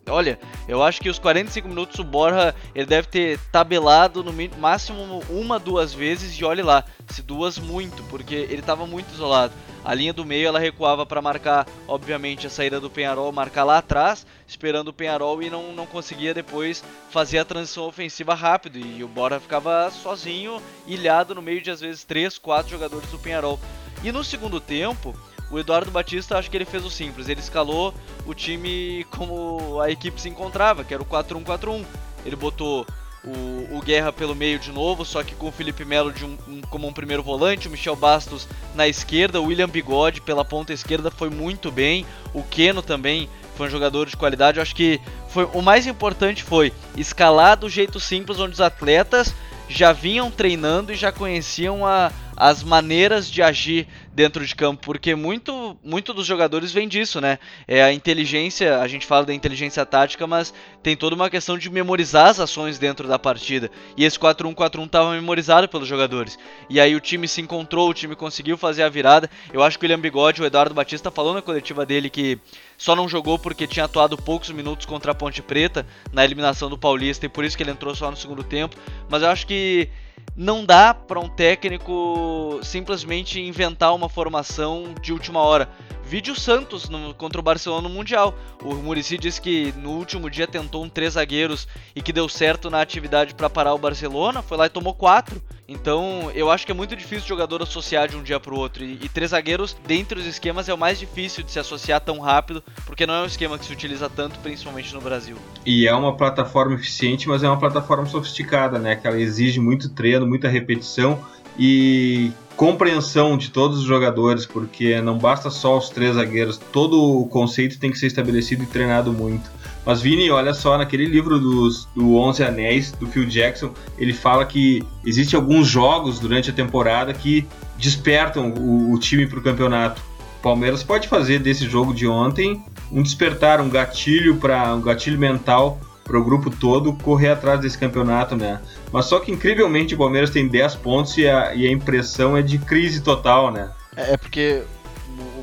Speaker 3: Olha, eu acho que os 45 minutos o Borja ele deve ter tabelado no máximo uma, duas vezes e olhe lá, se duas muito, porque ele estava muito isolado. A linha do meio ela recuava para marcar, obviamente, a saída do Penharol, marcar lá atrás, esperando o Penharol e não, não conseguia depois fazer a transição ofensiva rápido. E o Bora ficava sozinho, ilhado no meio de às vezes 3, 4 jogadores do Penharol. E no segundo tempo, o Eduardo Batista acho que ele fez o simples, ele escalou o time como a equipe se encontrava, que era o 4-1-4-1. Ele botou o, o, Guerra pelo meio de novo, só que com o Felipe Melo um, um, como um primeiro volante, o Michel Bastos na esquerda, o William Bigode pela ponta esquerda foi muito bem, o Keno também foi um jogador de qualidade. Eu acho que foi o mais importante foi escalar do jeito simples, onde os atletas já vinham treinando e já conheciam a, as maneiras de agir dentro de campo, porque muito, muito dos jogadores vem disso, né? É a inteligência, a gente fala da inteligência tática, mas tem toda uma questão de memorizar as ações dentro da partida. E esse 4-1-4-1 estava memorizado pelos jogadores. E aí o time se encontrou, o time conseguiu fazer a virada. Eu acho que o William Bigode, o Eduardo Batista falou na coletiva dele que só não jogou porque tinha atuado poucos minutos contra a Ponte Preta na eliminação do Paulista e por isso que ele entrou só no segundo tempo. Mas eu acho que não dá para um técnico simplesmente inventar uma formação de última hora. Vídeo Santos no, contra o Barcelona no Mundial. O Murici disse que no último dia tentou um três zagueiros e que deu certo na atividade para parar o Barcelona. Foi lá e tomou quatro. Então eu acho que é muito difícil o jogador associar de um dia para o outro. E, e, três zagueiros, dentre os esquemas, é o mais difícil de se associar tão rápido, porque não é um esquema que se utiliza tanto, principalmente no Brasil.
Speaker 1: E é uma plataforma eficiente, mas é uma plataforma sofisticada, né? Que ela exige muito treino, muita repetição e compreensão de todos os jogadores, porque não basta só os três zagueiros, todo o conceito tem que ser estabelecido e treinado muito. Mas Vini, olha só, naquele livro dos, do Onze Anéis, do Phil Jackson, ele fala que existem alguns jogos durante a temporada que despertam o, o time para o campeonato. Palmeiras pode fazer desse jogo de ontem um despertar, um gatilho para um gatilho mental para o grupo todo correr atrás desse campeonato, né? Mas só que incrivelmente o Palmeiras tem 10 pontos e a, e a impressão é de crise total, né?
Speaker 2: É, é porque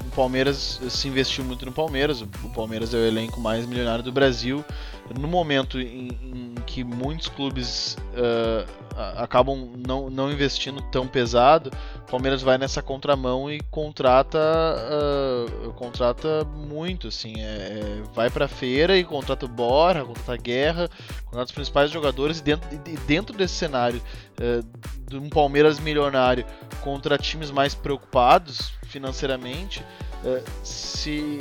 Speaker 2: o Palmeiras se investiu muito no Palmeiras. O Palmeiras é o elenco mais milionário do Brasil. No momento em, em que muitos clubes uh, acabam não, não investindo tão pesado, o Palmeiras vai nessa contramão e contrata uh, contrata muito, assim, é, é, vai para feira e contrata o Bora, contrata a Guerra, contrata os principais jogadores e dentro, e dentro desse cenário uh, de um Palmeiras milionário contra times mais preocupados financeiramente, uh, se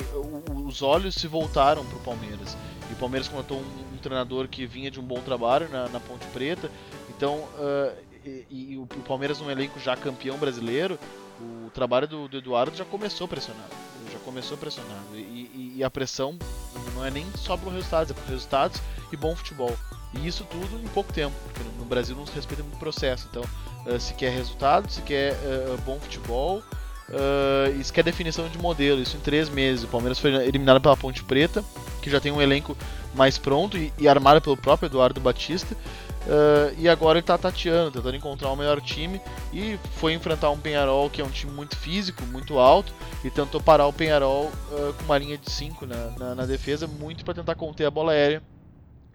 Speaker 2: os olhos se voltaram para o Palmeiras e o Palmeiras contratou um, um, treinador que vinha de um bom trabalho na, na Ponte Preta então, uh, e, e, o, Palmeiras num elenco já campeão brasileiro, o trabalho do, do Eduardo já começou pressionado. Já começou pressionado. E, e, a pressão não é nem só pelos resultados, é por resultados e bom futebol. E isso tudo em pouco tempo, porque no, no Brasil não se respeita muito processo. Então, uh, se quer resultado, se quer uh, bom futebol, Uh, isso quer definição de modelo, isso em três meses. O Palmeiras foi eliminado pela Ponte Preta, que já tem um elenco mais pronto e, e armado pelo próprio Eduardo Batista. Uh, e agora ele está tateando, tentando encontrar o melhor time e foi enfrentar um Penharol que é um time muito físico, muito alto e tentou parar o Penharol uh, com uma linha de 5 na, na, na, defesa, muito para tentar conter a bola aérea.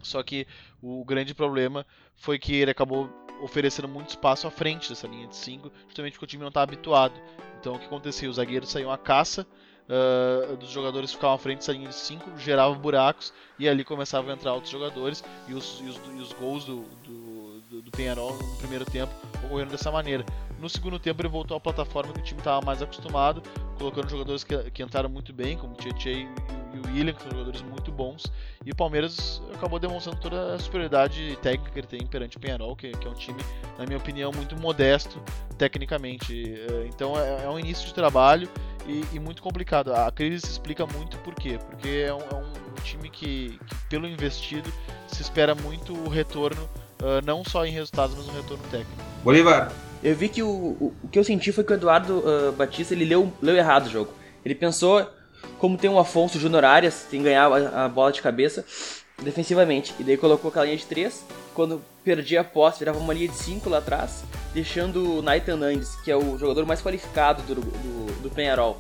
Speaker 2: Só que o grande problema foi que ele acabou oferecendo muito espaço à frente dessa linha de 5, justamente porque o time não está habituado. Então o que acontecia? Os zagueiros saíam à caça uh, dos jogadores ficavam à frente dessa linha de 5, geravam buracos e ali começavam a entrar outros jogadores e os, e os, e os gols do, do, do Penharol no primeiro tempo ocorreram dessa maneira. No segundo tempo ele voltou à plataforma que o time estava mais acostumado, colocando jogadores que, que entraram muito bem, como o Tietchan e, e, o William, que são jogadores muito bons. E o Palmeiras acabou demonstrando toda a superioridade técnica que ele tem perante o Penharol, que, que é um time, na minha opinião, muito modesto tecnicamente. Eh, então é, é um início de trabalho e, e, muito complicado. A crise se explica muito por quê? Porque é um, é um time que, que, pelo investido, se espera muito o retorno, uh, não só em resultados, mas um retorno técnico.
Speaker 1: Bolívar.
Speaker 4: Eu vi que o, o, o que eu senti foi que o Eduardo uh, Batista ele leu, leu errado o jogo. Ele pensou, como tem um Afonso Júnior Arias, tem que ganhar a, a bola de cabeça defensivamente. E daí colocou aquela linha de 3. Quando perdia a posse, virava uma linha de 5 lá atrás deixando o Nathan Nandes, que é o jogador mais qualificado do, do, do Penharol,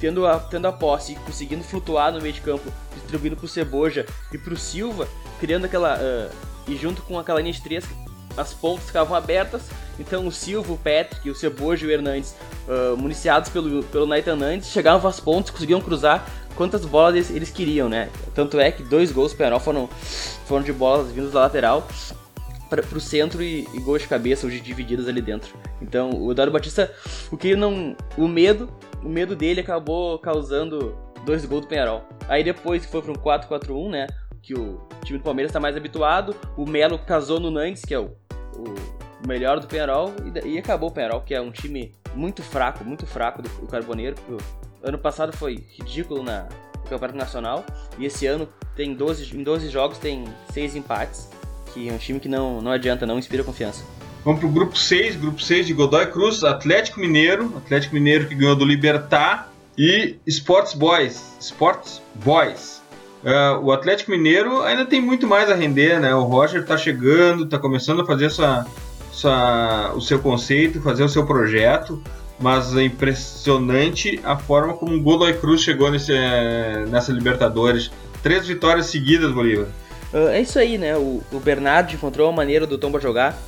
Speaker 4: tendo a, tendo a posse e conseguindo flutuar no meio de campo, distribuindo pro Ceboja e pro Silva, criando aquela. Uh, e junto com aquela linha de três, as pontas ficavam abertas, então o Silva, o Patrick, o Cebojo e o Hernandes, uh, municiados pelo, pelo Nathan Hernandes, chegavam às pontas, conseguiam cruzar quantas bolas eles, eles queriam, né? Tanto é que dois gols penal foram, foram de bolas vindas da lateral para o centro e, e gols de cabeça ou de divididas ali dentro. Então o Eduardo Batista, o que não, o medo, o medo dele acabou causando dois gols do Penharol. Aí depois que foi para um 4-4-1, né? Que o time do Palmeiras está mais habituado. O Melo casou no Nantes, que é o, o melhor do Penharol, e, e, acabou o Penharol, que é um time muito fraco, muito fraco do, do Carboneiro. ano passado foi ridículo na, no Campeonato Nacional, e esse ano tem 12, em 12 jogos tem 6 empates, que é um time que não, não adianta, não inspira confiança.
Speaker 1: Vamos pro grupo 6, grupo 6 de Godoy Cruz, Atlético Mineiro, Atlético Mineiro que ganhou do Libertar e Sports Boys, Sports Boys. Uh, o Atlético Mineiro ainda tem muito mais a render, né? O Roger está chegando, está começando a fazer o seu conceito, fazer o seu projeto, mas é impressionante a forma como o Godoy Cruz chegou nesse, nessa Libertadores. Três vitórias seguidas, Bolívar.
Speaker 4: Uh, é isso aí, né? O, o Bernardo encontrou uma maneira do Tomba jogar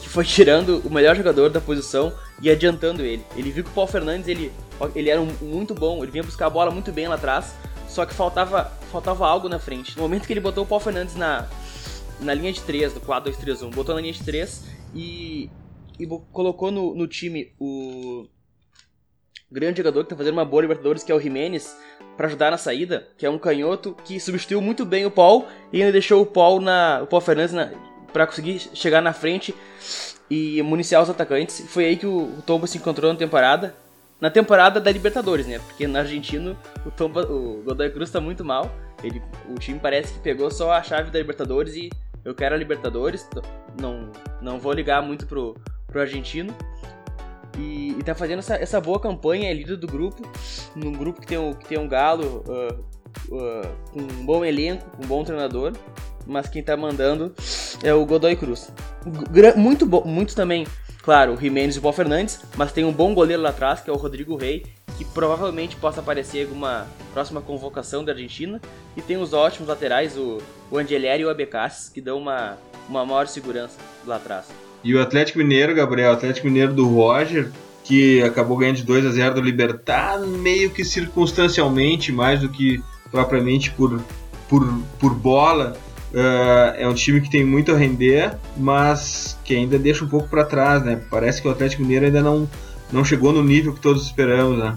Speaker 4: que foi tirando o melhor jogador da posição e adiantando ele. Ele viu que o Paulo Fernandes ele, ele era um, muito bom, ele vinha buscar a bola muito bem lá atrás, só que faltava, faltava algo na frente. No momento que ele botou o Paulo Fernandes na, na linha de 3, do 4-2-3-1, botou na linha de 3 e, e colocou no, no time o grande jogador que tá fazendo uma boa Libertadores, que é o Jimenez, para ajudar na saída, que é um canhoto que substituiu muito bem o Paul e ainda deixou o Paul na o Paul Fernandes para conseguir chegar na frente e municiar os atacantes. Foi aí que o, o Tomba se encontrou na temporada. Na temporada da Libertadores, né? Porque na Argentina o, o Godoy Cruz tá muito mal. Ele, o time parece que pegou só a chave da Libertadores e eu quero a Libertadores. Não, não vou ligar muito pro, pro argentino. E, e tá fazendo essa, essa boa campanha, é líder do grupo, num grupo que tem um, que tem um galo uh, uh, com um bom elenco, com um bom treinador, mas quem tá mandando é o Godoy Cruz. Muito bom, muito também, claro, o Jimenez e o Paul Fernandes, mas tem um bom goleiro lá atrás, que é o Rodrigo Rey, que provavelmente possa aparecer em alguma próxima convocação da Argentina. E tem os ótimos laterais, o, o Angelieri e o Abecassis, que dão uma, uma maior segurança lá atrás.
Speaker 1: E o Atlético Mineiro, Gabriel, o Atlético Mineiro do Roger, que acabou ganhando de 2 a 0 do Libertar, meio que circunstancialmente, mais do que propriamente por, por, por bola. Uh, é um time que tem muito a render, mas que ainda deixa um pouco para trás, né? Parece que o Atlético Mineiro ainda não, não chegou no nível que todos esperamos, né?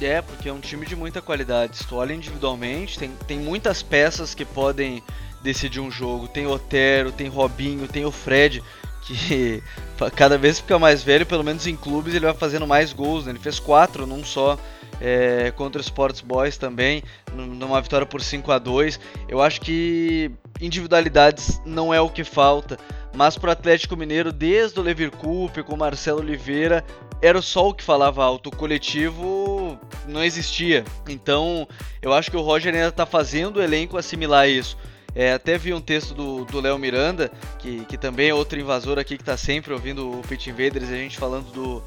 Speaker 3: É, porque é um time de muita qualidade. Se tu olha individualmente, tem, tem muitas peças que podem decidir um jogo. Tem Otero, tem Robinho, tem o Fred, que <laughs> cada vez fica mais velho, pelo menos em clubes ele vai fazendo mais gols. Né? Ele fez quatro num só é, contra o Sports Boys também, numa vitória por 5 a 2 Eu acho que individualidades não é o que falta, mas para o Atlético Mineiro, desde o Leverkusen com o Marcelo Oliveira, era só o que falava alto, o coletivo não existia. Então eu acho que o Roger ainda está fazendo o elenco assimilar isso. É, até vi um texto do Léo Miranda, que, que também é outro invasor aqui que está sempre ouvindo o Pit Invaders e a gente falando do,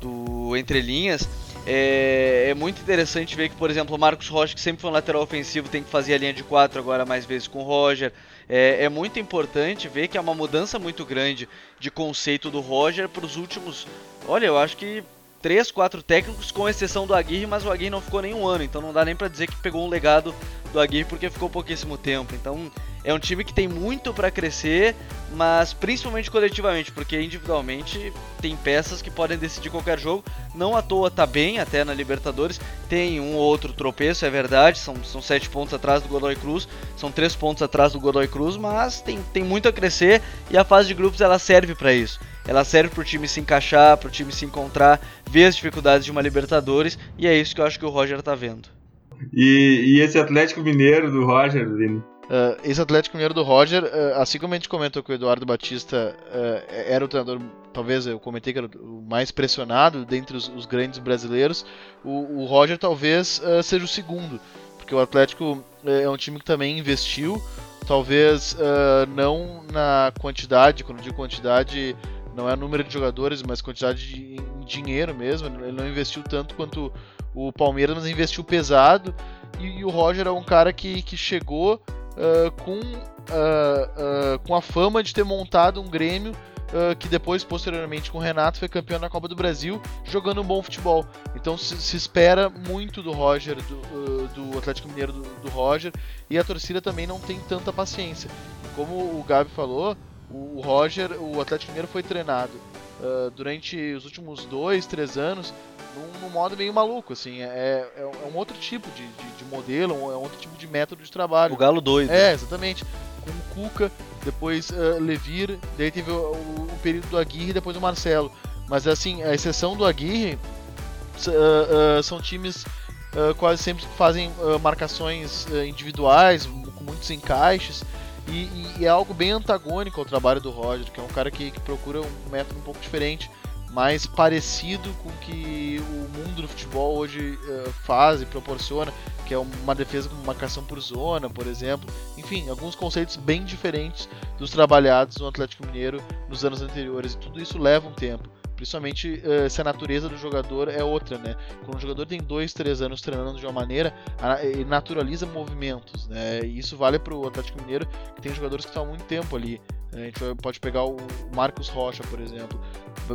Speaker 3: do Entre Linhas. É, é, muito interessante ver que, por exemplo, o Marcos Rocha, que sempre foi um lateral ofensivo, tem que fazer a linha de 4 agora mais vezes com o Roger. É, é, muito importante ver que é uma mudança muito grande de conceito do Roger para os últimos. Olha, eu acho que três, quatro técnicos, com exceção do Aguirre, mas o Aguirre não ficou nem um ano, então não dá nem para dizer que pegou um legado do Aguirre porque ficou pouquíssimo tempo. Então é um time que tem muito para crescer, mas principalmente coletivamente, porque individualmente tem peças que podem decidir qualquer jogo. Não à toa tá bem até na Libertadores, tem um ou outro tropeço, é verdade, são, são sete pontos atrás do Godoy Cruz, são três pontos atrás do Godoy Cruz, mas tem, tem muito a crescer e a fase de grupos ela serve para isso. Ela serve para o time se encaixar, para o time se encontrar, ver as dificuldades de uma Libertadores, e é isso que eu acho que o Roger tá vendo.
Speaker 1: E, e esse Atlético Mineiro do Roger, Vini?
Speaker 2: Uh, esse Atlético Mineiro do Roger, uh, assim como a gente comentou que o Eduardo Batista uh, era o treinador, talvez eu comentei que era o mais pressionado dentre os, os grandes brasileiros, o, o Roger talvez seja o segundo, porque o Atlético é um time que também investiu, talvez não na quantidade, quando digo quantidade, não é número de jogadores, mas quantidade de dinheiro mesmo. Ele não investiu tanto quanto o Palmeiras, mas investiu pesado. E, e o Roger é um cara que, que chegou uh, com uh, uh, com a fama de ter montado um Grêmio uh, que depois, posteriormente, com o Renato, foi campeão na Copa do Brasil, jogando um bom futebol. Então se, se espera muito do Roger, do, uh, do Atlético Mineiro do, do, Roger, e a torcida também não tem tanta paciência. Como o Gabi falou, o Roger, o Atlético Mineiro foi treinado uh, durante os últimos dois, três anos num, num, modo meio maluco, assim, é, é, é um outro tipo de, de, de modelo, é um outro tipo de método de trabalho.
Speaker 3: O galo doido.
Speaker 2: É, exatamente. Com o Cuca, depois uh, Levir, daí teve o, o, o, período do Aguirre e depois do Marcelo. Mas assim, a exceção do Aguirre, uh, uh, são times quase sempre que fazem marcações individuais, com muitos encaixes. E, e, é algo bem antagônico ao trabalho do Roger, que é um cara que, que procura um método um pouco diferente, mais parecido com o que o mundo do futebol hoje faz e proporciona, que é uma defesa com marcação por zona, por exemplo. Enfim, alguns conceitos bem diferentes dos trabalhados no Atlético Mineiro nos anos anteriores. E tudo isso leva um tempo. Principalmente uh, se a natureza do jogador é outra, né? Quando um jogador tem dois, três anos treinando de uma maneira, ele naturaliza movimentos, né? E isso vale para o Atlético Mineiro, que tem jogadores que estão há muito tempo ali. A gente pode pegar o Marcos Rocha, por exemplo.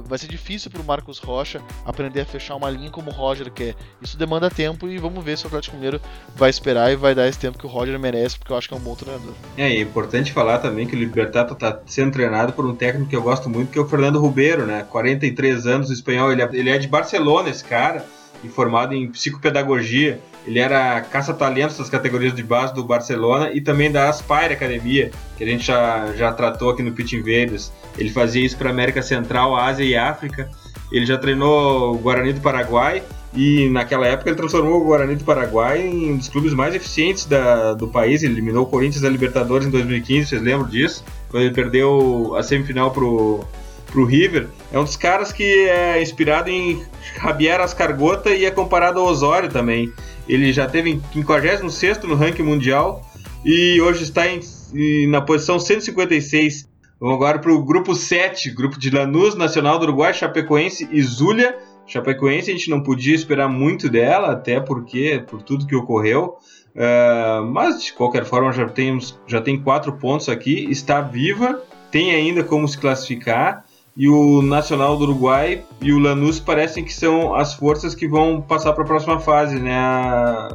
Speaker 2: Vai ser difícil para o Marcos Rocha aprender a fechar uma linha como o Roger quer. Isso demanda tempo e vamos ver se o Atlético Mineiro vai esperar e vai dar esse tempo que o Roger merece, porque eu acho que é um bom treinador.
Speaker 1: É, é importante falar também que o Libertado está sendo treinado por um técnico que eu gosto muito, que é o Fernando Ribeiro, né? 43 anos, espanhol. Ele é, ele é de Barcelona, esse cara, e formado em psicopedagogia. Ele era caça-talentos das categorias de base do Barcelona e também da Aspire Academia, que a gente já, já tratou aqui no Pit Invaders. Ele fazia isso para América Central, Ásia e África. Ele já treinou o Guarani do Paraguai e naquela época ele transformou o Guarani do Paraguai em um dos clubes mais eficientes da, do país. Ele eliminou o Corinthians da Libertadores em 2015, vocês lembram disso? Quando ele perdeu a semifinal pro, pro River. É um dos caras que é inspirado em Javier Ascargota e é comparado ao Osório também. Ele já teve em 56 no ranking mundial e hoje está em, na posição 156. Vamos agora para o grupo 7, grupo de Lanús, Nacional do Uruguai, Chapecoense e Zulia. Chapecoense a gente não podia esperar muito dela, até porque por tudo que ocorreu. Uh, mas de qualquer forma já, temos, já tem quatro pontos aqui, está viva, tem ainda como se classificar e o Nacional do Uruguai e o Lanús parecem que são as forças que vão passar para a próxima fase, né,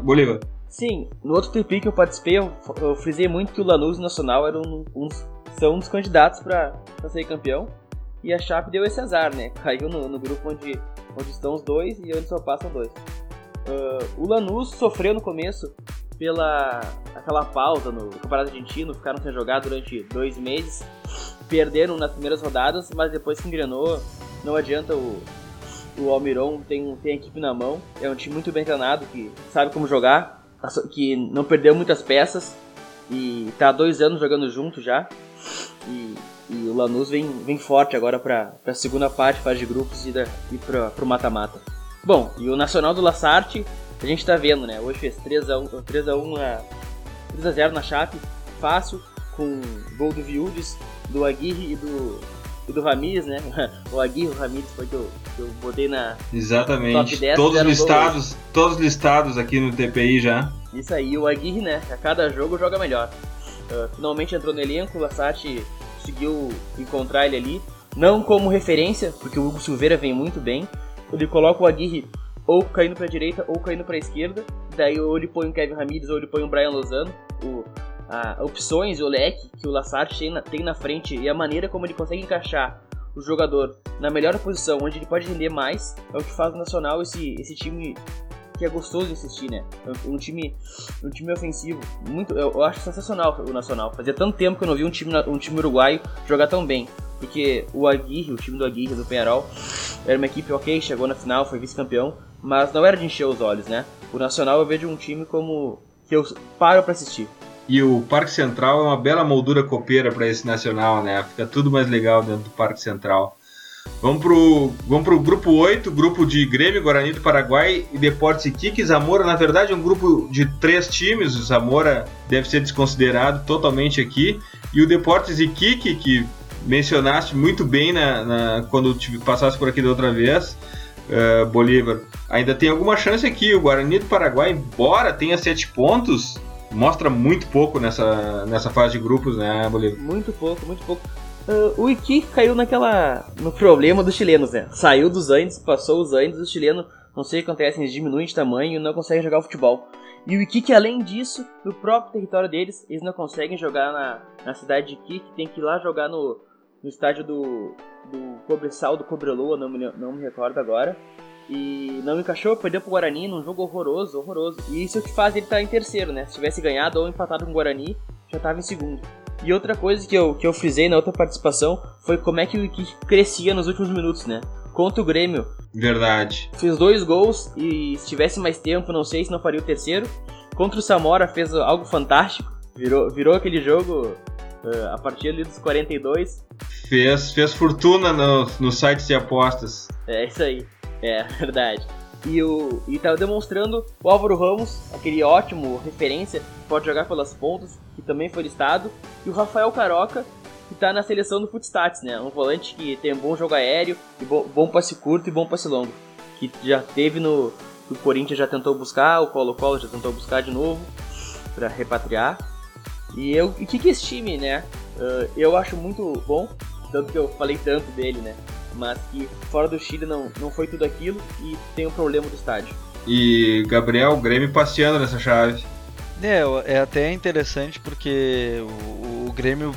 Speaker 1: Bolívar?
Speaker 4: Sim, no outro TP que eu participei, eu, frisei muito que o Lanús Nacional eram uns, são um dos candidatos para ser campeão. E a Chape deu esse azar, né? Caiu no, no grupo onde, onde estão os dois e onde só passam dois. Uh, o Lanús sofreu no começo pela aquela pausa no Campeonato Argentino, ficaram sem jogar durante dois meses perderam nas primeiras rodadas, mas depois que engrenou, não adianta o, o Almiron tem, tem a equipe na mão, é um time muito bem treinado, que sabe como jogar, que não perdeu muitas peças e está há dois anos jogando junto já. E, e o Lanús vem, vem forte agora para a segunda parte, fase de grupos e, e para o mata-mata. Bom, e o Nacional do Lassarte, a gente está vendo, né? Hoje fez 3x1, 3x1 3x0 na Chape, fácil, com gol do Viúdes, do Aguirre e do, e do Ramires, né? <laughs> O Aguirre e o Ramires foi que eu, que eu botei na
Speaker 1: Exatamente. top 10. Todos listados, todos listados aqui no TPI já.
Speaker 4: Isso aí, o Aguirre, né? A cada jogo joga melhor. Uh, finalmente entrou no elenco, o Lassati conseguiu encontrar ele ali. Não como referência, porque o Hugo Silveira vem muito bem. Ele coloca o Aguirre ou caindo para a direita ou caindo para a esquerda. Daí ou ele põe o Kevin Ramires ou ele põe o Brian Lozano. O a, opções o leque que o Lassard tem na, tem na frente e a maneira como ele consegue encaixar o jogador na melhor posição, onde ele pode render mais, é o que faz o Nacional esse, esse time que é gostoso de assistir, né? Um time, um time ofensivo, muito, eu, eu, acho sensacional o Nacional. Fazia tanto tempo que eu não vi um time, um time uruguaio jogar tão bem, porque o Aguirre, o time do Aguirre do Penharol, era uma equipe ok, chegou na final, foi vice-campeão, mas não era de encher os olhos, né? O Nacional eu vejo um time como que eu paro para assistir.
Speaker 1: E o Parque Central é uma bela moldura copeira para esse nacional, né? Fica tudo mais legal dentro do Parque Central. Vamos pro, vamos pro grupo 8, grupo de Grêmio, Guarani do Paraguai e Deportes Iquique. Zamora, na verdade, é um grupo de três times. O Zamora deve ser desconsiderado totalmente aqui. E o Deportes Iquique, que mencionaste muito bem na, na quando passasse por aqui da outra vez, uh, Bolívar, ainda tem alguma chance aqui. O Guarani do Paraguai, embora tenha sete pontos, mostra muito pouco nessa, nessa fase de grupos, né, Bolívar?
Speaker 4: Muito pouco, muito pouco. Uh, o Iquique caiu naquela. no problema dos chilenos, né? Saiu dos Andes, passou os Andes, os chilenos, não sei o que acontece, eles diminuem de tamanho e não conseguem jogar futebol. E o Iquique, além disso, no próprio território deles, eles não conseguem jogar na, na cidade de Iquique, tem que ir lá jogar no, no estádio do, do Cobressal, do Cobreloa, não me, não me recordo agora. E não encaixou, perdeu pro Guarani num jogo horroroso, horroroso. E isso é que faz ele estar tá em terceiro, né? Se tivesse ganhado ou empatado com o Guarani, já estava em segundo. E outra coisa que eu, que eu frisei na outra participação foi como é que o Iquique crescia nos últimos minutos, né? Contra o Grêmio.
Speaker 1: Verdade.
Speaker 4: Fez dois gols e se tivesse mais tempo, não sei se não faria o terceiro. Contra o Samora fez algo fantástico. Virou, virou aquele jogo uh, a partir ali dos 42.
Speaker 1: Fez, fez fortuna no, no site de apostas.
Speaker 4: É isso aí. É, <laughs> verdade. E, o, e tá demonstrando o Álvaro Ramos, aquele ótimo referência, pode jogar pelas pontas, que também foi listado, e o Rafael Caroca, que tá na seleção do Footstats, né? Um volante que tem um bom jogo aéreo, e bom, bom passe curto e bom passe longo. Que já teve no. O Corinthians já tentou buscar, o Colo-Colo já tentou buscar de novo para repatriar. E eu, o que, que esse time, né? Uh, eu acho muito bom, tanto que eu falei tanto dele, né? Mas que fora do Chile não, não foi tudo aquilo e tem o um problema do estádio.
Speaker 1: E Gabriel, o Grêmio passeando nessa chave.
Speaker 3: É, é até interessante porque o, o Grêmio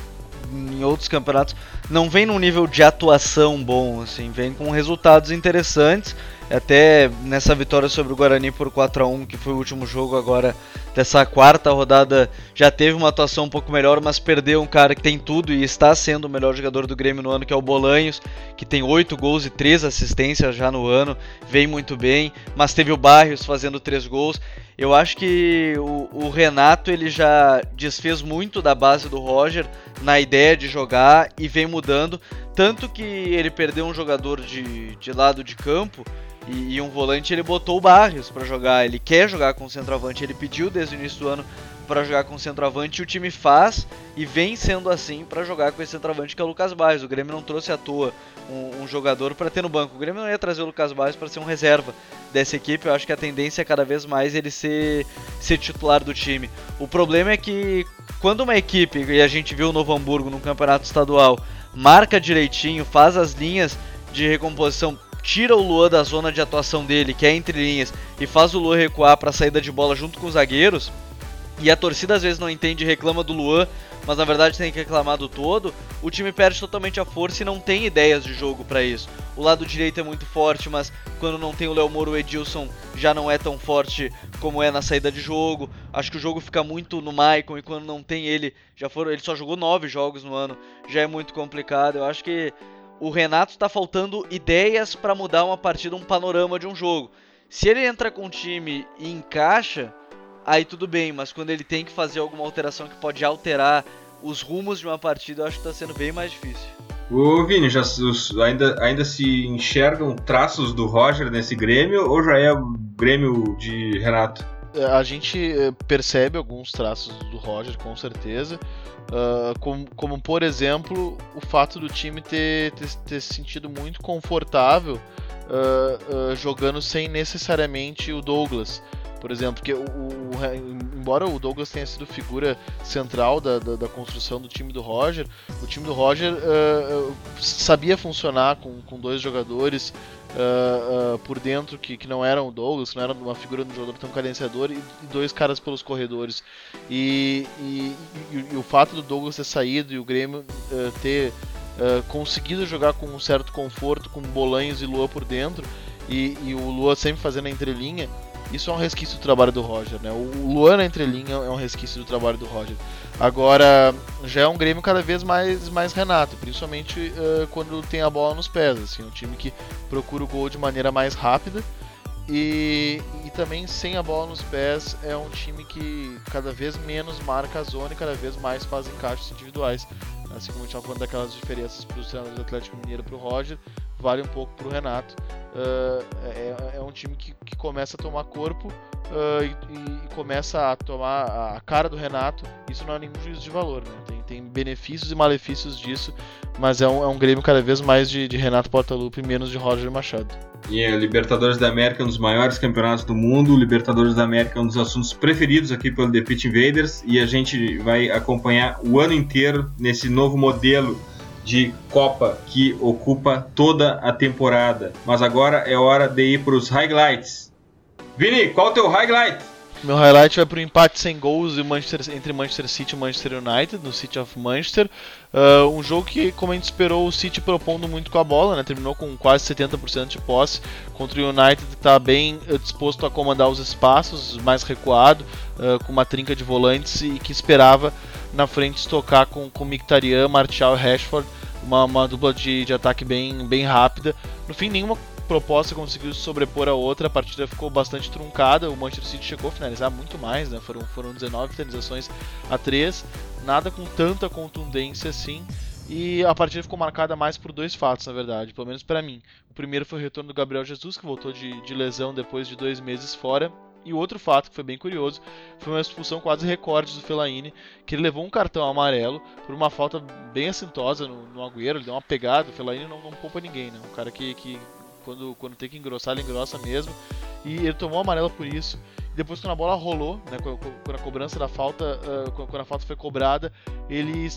Speaker 3: em outros campeonatos não vem num nível de atuação bom, assim, vem com resultados interessantes. Até nessa vitória sobre o Guarani por 4 a 1 que foi o último jogo agora dessa quarta rodada, já teve uma atuação um pouco melhor, mas perdeu um cara que tem tudo e está sendo o melhor jogador do Grêmio no ano, que é o Bolanhos, que tem 8 gols e 3 assistências já no ano, vem muito bem, mas teve o Barrios fazendo 3 gols. Eu acho que o, o, Renato ele já desfez muito da base do Roger na ideia de jogar e vem mudando. Tanto que ele perdeu um jogador de, de lado de campo e, e um volante ele botou o Barrios para jogar. Ele quer jogar com o centroavante, ele pediu desde o início do ano para jogar com o centroavante e o time faz e vem sendo assim para jogar com esse centroavante que é o Lucas Barrios. O Grêmio não trouxe à toa um, um jogador para ter no banco. O Grêmio não ia trazer o Lucas Barrios para ser um reserva dessa equipe. Eu acho que a tendência é cada vez mais ele ser, ser titular do time. O problema é que quando uma equipe, e a gente viu o Novo Hamburgo no campeonato estadual, marca direitinho, faz as linhas de recomposição tira o Luan da zona de atuação dele, que é entre linhas, e faz o Luan recuar para a saída de bola junto com os zagueiros, e a torcida às vezes não entende e reclama do Luan, mas na verdade tem que reclamar do todo, o time perde totalmente a força e não tem ideias de jogo para isso. O lado direito é muito forte, mas quando não tem o Léo Moro, o Edilson já não é tão forte como é na saída de jogo. Acho que o jogo fica muito no Maicon e quando não tem ele, já foram, ele só jogou nove jogos no ano, já é muito complicado. Eu acho que o Renato está faltando ideias para mudar uma partida, um panorama de um jogo. Se ele entra com o time e encaixa, aí tudo bem, mas quando ele tem que fazer alguma alteração que pode alterar os rumos de uma partida, eu acho que está sendo bem mais difícil.
Speaker 1: Ô Vini, já, os, ainda, ainda se enxergam traços do Roger nesse Grêmio ou já é o Grêmio de Renato?
Speaker 2: É, a gente eh, percebe alguns traços do Roger, com certeza. Uh, como, como, por exemplo, o fato do time ter, ter, ter se sentido muito confortável uh, uh, jogando sem necessariamente o Douglas. Por exemplo, porque o, o, embora o Douglas tenha sido figura central da, da, da, construção do time do Roger, o time do Roger sabia funcionar com, com dois jogadores uh, uh, por dentro que, que não eram o Douglas, que não era uma figura de um jogador tão cadenciador, e, e dois caras pelos corredores. E, e, e, e, o fato do Douglas ter saído e o Grêmio uh, ter conseguido jogar com um certo conforto, com Bolanhos e Lua por dentro, e, o Lua sempre fazendo a entrelinha, isso é um resquício do trabalho do Roger, né? O Luan na entrelinha é um resquício do trabalho do Roger. Agora, já é um Grêmio cada vez mais, mais Renato, principalmente uh, quando tem a bola nos pés. Assim, um time que procura o gol de maneira mais rápida e, e também sem a bola nos pés é um time que cada vez menos marca a zona e cada vez mais faz encaixes individuais. Assim como a gente estava falando daquelas diferenças para os treinadores do Atlético Mineiro para o Roger, vale um pouco para o Renato. Uh, é, é, um time que, que começa a tomar corpo uh, e, e, começa a tomar a cara do Renato. Isso não é nenhum juízo de valor, né? Tem, tem benefícios e malefícios disso, mas é um, é um Grêmio cada vez mais de, de Renato Portaluppi e menos de Roger Machado.
Speaker 1: E a Libertadores da América é um dos maiores campeonatos do mundo. Libertadores da América é um dos assuntos preferidos aqui pelo The Pitch Invaders e a gente vai acompanhar o ano inteiro nesse novo modelo de Copa que ocupa toda a temporada. Mas agora é hora de ir para os highlights. Vini, qual é o teu highlight?
Speaker 2: Meu highlight vai para o empate sem gols entre Manchester City e Manchester United, no City of Manchester. Uh, um jogo que, como a gente esperou, o City propondo muito com a bola, né? terminou com quase 70% de posse contra o United, que está bem uh, disposto a comandar os espaços, mais recuado, uh, com uma trinca de volantes e que esperava na frente estocar com, com Mkhitaryan, Martial e Rashford, uma, uma dupla de, de ataque bem, bem rápida. No fim, nenhuma proposta conseguiu se sobrepor a outra, a partida ficou bastante truncada, o Manchester City chegou a finalizar muito mais, né? foram, foram 19 finalizações a 3, nada com tanta contundência assim, e a partida ficou marcada mais por dois fatos, na verdade, pelo menos para mim. O primeiro foi o retorno do Gabriel Jesus, que voltou de, de lesão depois de dois meses fora, e outro fato que foi bem curioso foi uma expulsão quase recorde do Fellaini, que ele levou um cartão amarelo por uma falta bem assintosa no, no Agüero, ele deu uma pegada, o Fellaini não, não poupa ninguém, né? Um cara que, que quando, quando tem que engrossar, ele engrossa mesmo. E ele tomou amarelo por isso. Depois, quando a bola rolou, né, quando a cobrança da falta, quando a falta foi cobrada, ele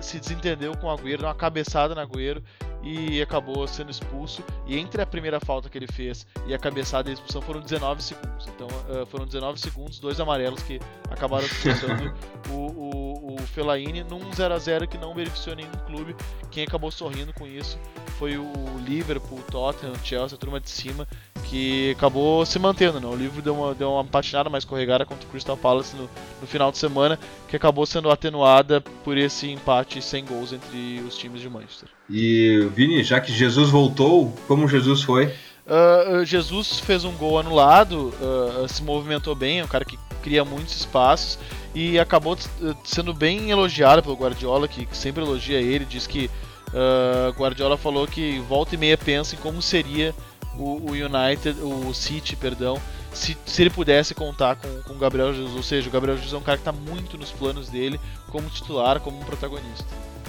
Speaker 2: se desentendeu com o Agüero, deu uma cabeçada no Agüero e acabou sendo expulso. E entre a primeira falta que ele fez e a cabeçada e a expulsão foram 19 segundos. Então uh, foram 19 segundos, dois amarelos que acabaram expulsando <laughs> o, o, o Fellaini num 0 a 0 que não beneficiou nenhum clube. Quem acabou sorrindo com isso foi o Liverpool, Tottenham, Chelsea, a turma de cima, que acabou se mantendo. Né? O Liverpool deu uma, deu uma patinada mais corregada contra o Crystal Palace no, no final de semana, que acabou sendo atenuada por esse empate sem gols entre os times de Manchester.
Speaker 1: E Vini, já que Jesus voltou, como Jesus foi?
Speaker 2: Uh, Jesus fez um gol anulado, uh, se movimentou bem, é um cara que cria muitos espaços e acabou sendo bem elogiado pelo Guardiola, que sempre elogia ele, diz que uh, Guardiola falou que volta e meia pensa em como seria o, o United, o City, perdão, se, se ele pudesse contar com, com o Gabriel Jesus. Ou seja, o Gabriel Jesus é um cara que está muito nos planos dele como titular, como protagonista.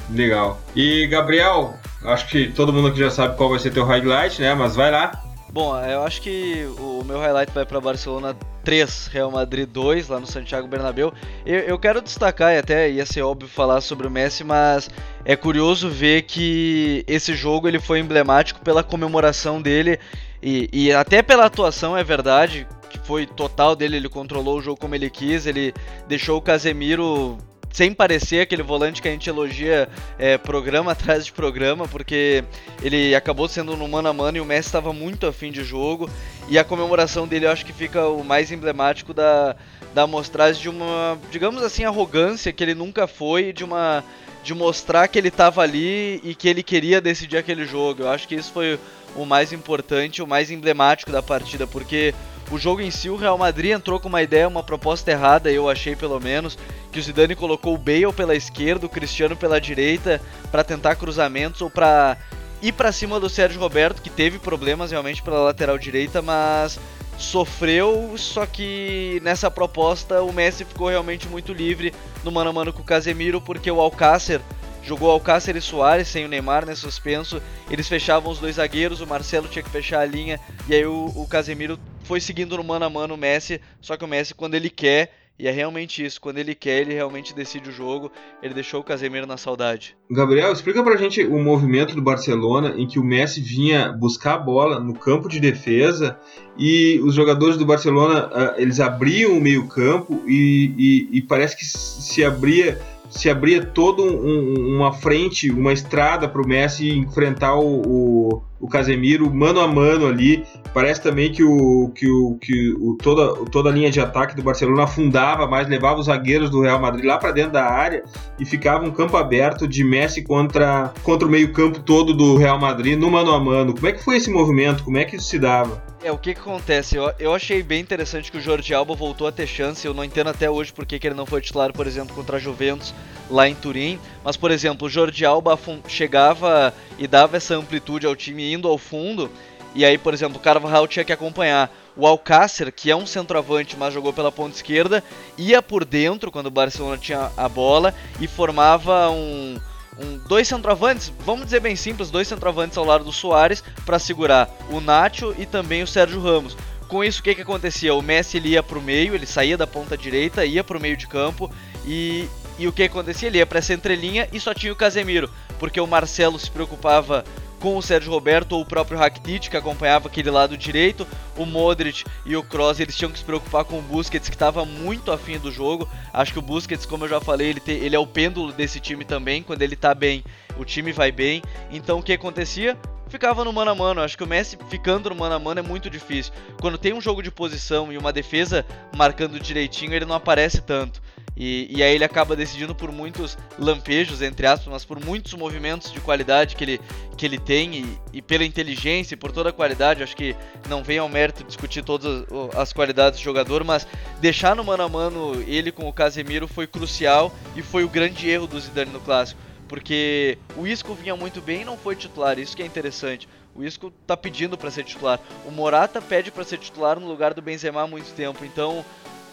Speaker 1: Legal. E Gabriel, acho que todo mundo aqui já sabe qual vai ser teu highlight, né? Mas vai lá.
Speaker 3: Bom, eu acho que o meu highlight vai para Barcelona 3, Real Madrid 2, lá no Santiago Bernabéu. Eu, eu, quero destacar, e até ia ser óbvio falar sobre o Messi, mas é curioso ver que esse jogo ele foi emblemático pela comemoração dele e, e até pela atuação, é verdade, que foi total dele, ele controlou o jogo como ele quis, ele deixou o Casemiro sem parecer aquele volante que a gente elogia é, programa <laughs> atrás de programa, porque ele acabou sendo no mano a mano e o Messi estava muito afim de jogo. E a comemoração dele eu acho que fica o mais emblemático da, da amostragem de uma, digamos assim, arrogância que ele nunca foi, de uma de mostrar que ele estava ali e que ele queria decidir aquele jogo. Eu acho que isso foi o mais importante, o mais emblemático da partida, porque o jogo em si, o Real Madrid entrou com uma ideia, uma proposta errada, eu achei pelo menos, que o Zidane colocou o Bale pela esquerda, o Cristiano pela direita, para tentar cruzamentos ou para ir para cima do Sérgio Roberto, que teve problemas realmente pela lateral direita, mas sofreu, só que nessa proposta o Messi ficou realmente muito livre no mano a mano com o Casemiro, porque o Alcácer jogou Alcácer e Soares sem o Neymar, né, suspenso. Eles fechavam os dois zagueiros, o Marcelo tinha que fechar a linha, e aí o, o Casemiro foi seguindo no mano a mano o Messi, só que o Messi quando ele quer, e é realmente isso, quando ele quer, ele realmente decide o jogo, ele deixou o Casemiro na saudade.
Speaker 1: Gabriel, explica pra gente o movimento do Barcelona em que o Messi vinha buscar a bola no campo de defesa e os jogadores do Barcelona, ah, eles abriam o meio campo e, e, e parece que se abria se abria toda um, uma frente, uma estrada para o Messi enfrentar o, o, o, Casemiro mano a mano ali. Parece também que, o, que, o, que o, toda, toda a linha de ataque do Barcelona afundava mais, levava os zagueiros do Real Madrid lá para dentro da área e ficava um campo aberto de Messi contra, contra o meio-campo todo do Real Madrid no mano a mano. Como é que foi esse movimento? Como é que isso se dava?
Speaker 3: É, o que, que acontece? Eu, eu achei bem interessante que o Jordi Alba voltou a ter chance. Eu não entendo até hoje por que, que ele não foi titular, por exemplo, contra a Juventus lá em Turim. Mas, por exemplo, o Jordi Alba chegava e dava essa amplitude ao time indo ao fundo. E aí, por exemplo, o Carvajal tinha que acompanhar. o Alcácer, que é um centroavante, mas jogou pela ponta esquerda, ia por dentro quando o Barcelona tinha a bola e formava um, um, dois centroavantes, vamos dizer bem simples, dois centroavantes ao lado do Soares para segurar o Nacho e também o Sérgio Ramos. Com isso, o que, que acontecia? O Messi ele ia para o meio, ele saía da ponta direita, ia para o meio de campo e, e o que acontecia? Ele ia para essa entrelinha e só tinha o Casemiro, porque o Marcelo se preocupava com o Sérgio Roberto ou o próprio Rakitic que acompanhava aquele lado direito, o Modric e o Kroos eles tinham que se preocupar com o Busquets que estava muito afim do jogo. Acho que o Busquets, como eu já falei, ele, te, ele é o pêndulo desse time também. Quando ele está bem, o time vai bem. Então o que acontecia? Ficava no mano a mano. Acho que o Messi ficando no mano a mano é muito difícil. Quando tem um jogo de posição e uma defesa marcando direitinho, ele não aparece tanto. E, e, aí ele acaba decidindo por muitos lampejos, entre aspas, mas por muitos movimentos de qualidade que ele, que ele tem e, e pela inteligência e por toda a qualidade. Acho que não vem ao mérito discutir todas as qualidades do jogador, mas deixar no mano a mano ele com o Casemiro foi crucial e foi o grande erro do Zidane no clássico. Porque o Isco vinha muito bem e não foi titular, isso que é interessante. O Isco tá pedindo para ser titular. O Morata pede para ser titular no lugar do Benzema há muito tempo. Então,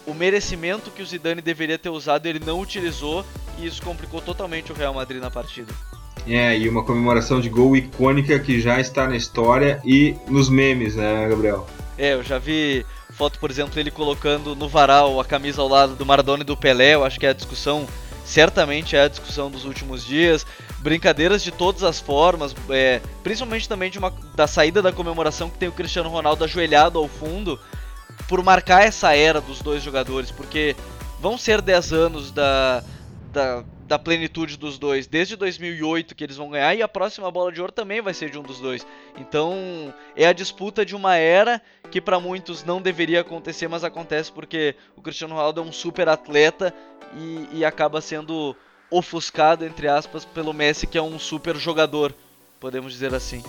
Speaker 3: o merecimento que o Zidane deveria ter usado, ele não utilizou e isso complicou totalmente o Real Madrid na partida.
Speaker 1: É, e uma comemoração de gol icônica que já está na história e nos memes, né, Gabriel?
Speaker 3: É, eu já vi foto, por exemplo, ele colocando no varal a camisa ao lado do Maradona e do Pelé, eu acho que é a discussão, certamente é a discussão dos últimos dias. Brincadeiras de todas as formas, é, principalmente também de uma, da saída da comemoração que tem o Cristiano Ronaldo ajoelhado ao fundo, por marcar essa era dos dois jogadores, porque vão ser 10 anos da, da, da, plenitude dos dois, desde 2008 que eles vão ganhar, e a próxima bola de ouro também vai ser de um dos dois. Então é a disputa de uma era que para muitos não deveria acontecer, mas acontece porque o Cristiano Ronaldo é um super atleta e, e acaba sendo ofuscado, entre aspas, pelo Messi, que é um super jogador, podemos dizer assim.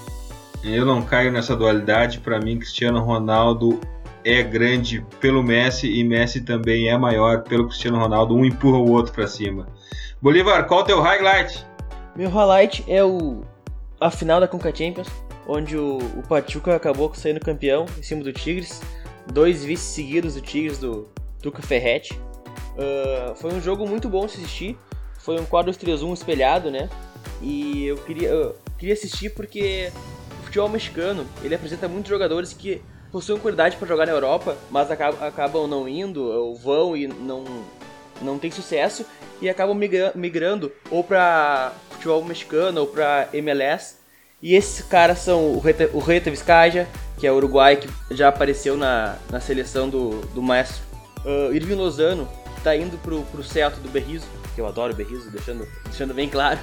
Speaker 1: Eu não caio nessa dualidade, para mim Cristiano Ronaldo é grande pelo Messi e Messi também é maior pelo Cristiano Ronaldo. Um empurra o outro para cima. Bolívar, qual o teu highlight?
Speaker 4: Meu highlight é o a final da Conca Champions, onde o, o Pachuca acabou saindo campeão em cima do Tigres. Dois vices seguidos do Tigres do Tuca Ferretti. Uh, foi um jogo muito bom de assistir. Foi um 4-3-1 espelhado, né? E eu queria, eu queria assistir porque o futebol mexicano ele apresenta muitos jogadores que possuem qualidade para jogar na Europa, mas acabam não indo, ou vão e não, não tem sucesso, e acabam migrando ou para futebol mexicano ou para MLS. E esses caras são o Reta, o Reta Vizcaya, que é o uruguai que já apareceu na, na seleção do, do maestro. Uh, Irving Lozano está indo pro, pro Celta do Berrizo, que eu adoro o Berrizo, deixando, deixando bem claro.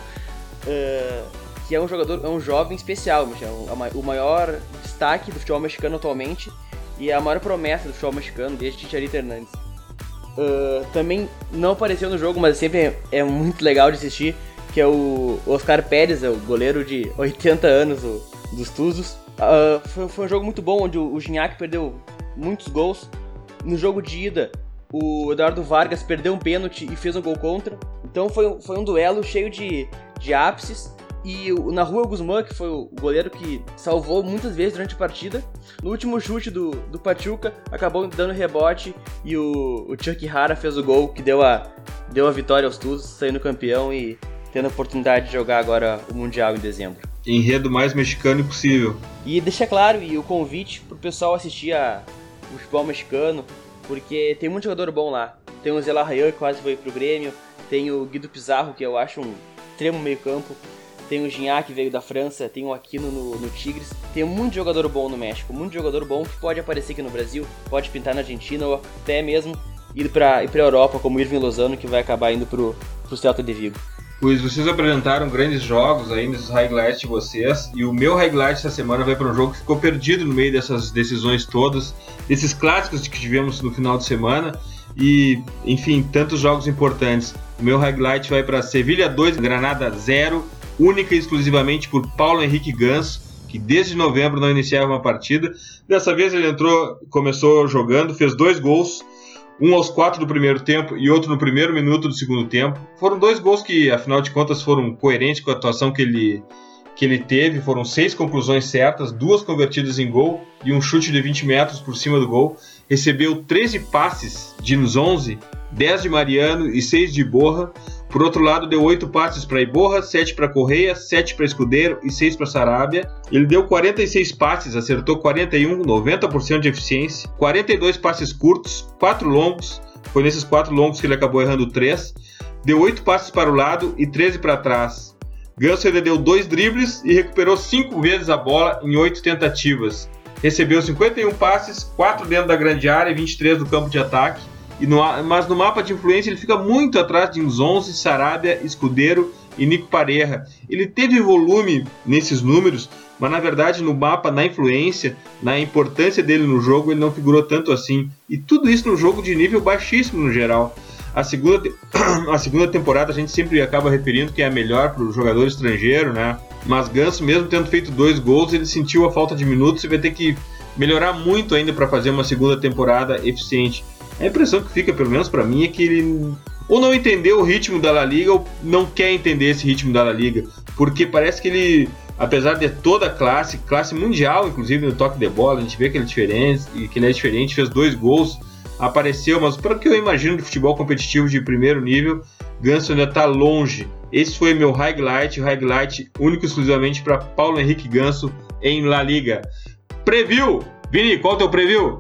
Speaker 4: Uh, que é um jogador, é um jovem especial, é o maior destaque do futebol mexicano atualmente e é a maior promessa do futebol mexicano desde Chicharito Hernandes. Uh, também não apareceu no jogo, mas sempre é, é, muito legal de assistir, que é o Oscar Pérez, é o goleiro de 80 anos o, dos Tuzos. Uh, foi, foi, um jogo muito bom, onde o, o Gignac perdeu muitos gols. No jogo de ida, o Eduardo Vargas perdeu um pênalti e fez um gol contra. Então foi, foi um duelo cheio de, de ápices. E o Rua Guzmán, que foi o goleiro que salvou muitas vezes durante a partida, no último chute do, do Pachuca, acabou dando rebote e o, o Chuck Hara fez o gol que deu a, deu a vitória aos Tuzos, saindo campeão e tendo a oportunidade de jogar agora o Mundial em dezembro.
Speaker 1: Enredo mais mexicano possível.
Speaker 4: E deixa claro e o convite pro pessoal assistir a, o futebol mexicano, porque tem muito jogador bom lá. Tem o Zé Rayan, que quase foi pro Grêmio, tem o Guido Pizarro, que eu acho um extremo meio campo, tem o Gignac que veio da França, tem o Aquino no, no Tigres. Tem muito jogador bom no México, muito jogador bom que pode aparecer aqui no Brasil, pode pintar na Argentina ou até mesmo ir para ir a Europa, como o Irving Lozano, que vai acabar indo pro, pro Celta de Vigo.
Speaker 1: Pois vocês apresentaram grandes jogos aí nesses highlights de vocês, e o meu highlight essa semana vai para um jogo que ficou perdido no meio dessas decisões todas, desses clássicos que tivemos no final de semana, e enfim, tantos jogos importantes. O meu highlight vai para Sevilha 2, Granada 0, única e exclusivamente por Paulo Henrique Ganso, que desde novembro não iniciava uma partida. Dessa vez ele entrou, começou jogando, fez dois gols, um aos quatro do primeiro tempo e outro no primeiro minuto do segundo tempo. Foram dois gols que, afinal de contas, foram coerentes com a atuação que ele, que ele teve foram seis conclusões certas, duas convertidas em gol e um chute de 20 metros por cima do gol. Recebeu 13 passes de nos 11, 10 de Mariano e 6 de Borra. Por outro lado, deu 8 passes para Iborra, 7 para Correia, 7 para Escudeiro e 6 para Sarabia. Ele deu 46 passes, acertou 41, 90% de eficiência, 42 passes curtos, 4 longos. Foi nesses 4 longos que ele acabou errando 3. Deu 8 passes para o lado e 13 para trás. Ganso ainda deu 2 dribles e recuperou 5 vezes a bola em 8 tentativas. Recebeu 51 passes, 4 dentro da grande área e 23 do campo de ataque e no, mas no mapa de influência ele fica muito atrás de 11, Sarabia, Escudeiro e Nico Pareja. Ele teve volume nesses números, mas na verdade no mapa, na influência, na importância dele no jogo, ele não figurou tanto assim. E tudo isso no jogo de nível baixíssimo no geral. A segunda, <clears throat> a segunda temporada a gente sempre acaba referindo que é a melhor para o jogador estrangeiro, né? Mas Ganso, mesmo tendo feito dois gols, ele sentiu a falta de minutos e vai ter que melhorar muito ainda para fazer uma segunda temporada eficiente. A impressão que fica, pelo menos para mim, é que ele ou não entendeu o ritmo da La Liga ou não quer entender esse ritmo da La Liga, porque parece que ele, apesar de toda a classe, classe mundial, inclusive no toque de bola, a gente vê que ele é diferente que ele é diferente, fez dois gols, apareceu, mas pelo que eu imagino de futebol competitivo de primeiro nível, Ganso ainda está longe. Esse foi meu highlight, highlight único exclusivamente para Paulo Henrique Ganso em La Liga. Preview! Vini, qual é o teu preview?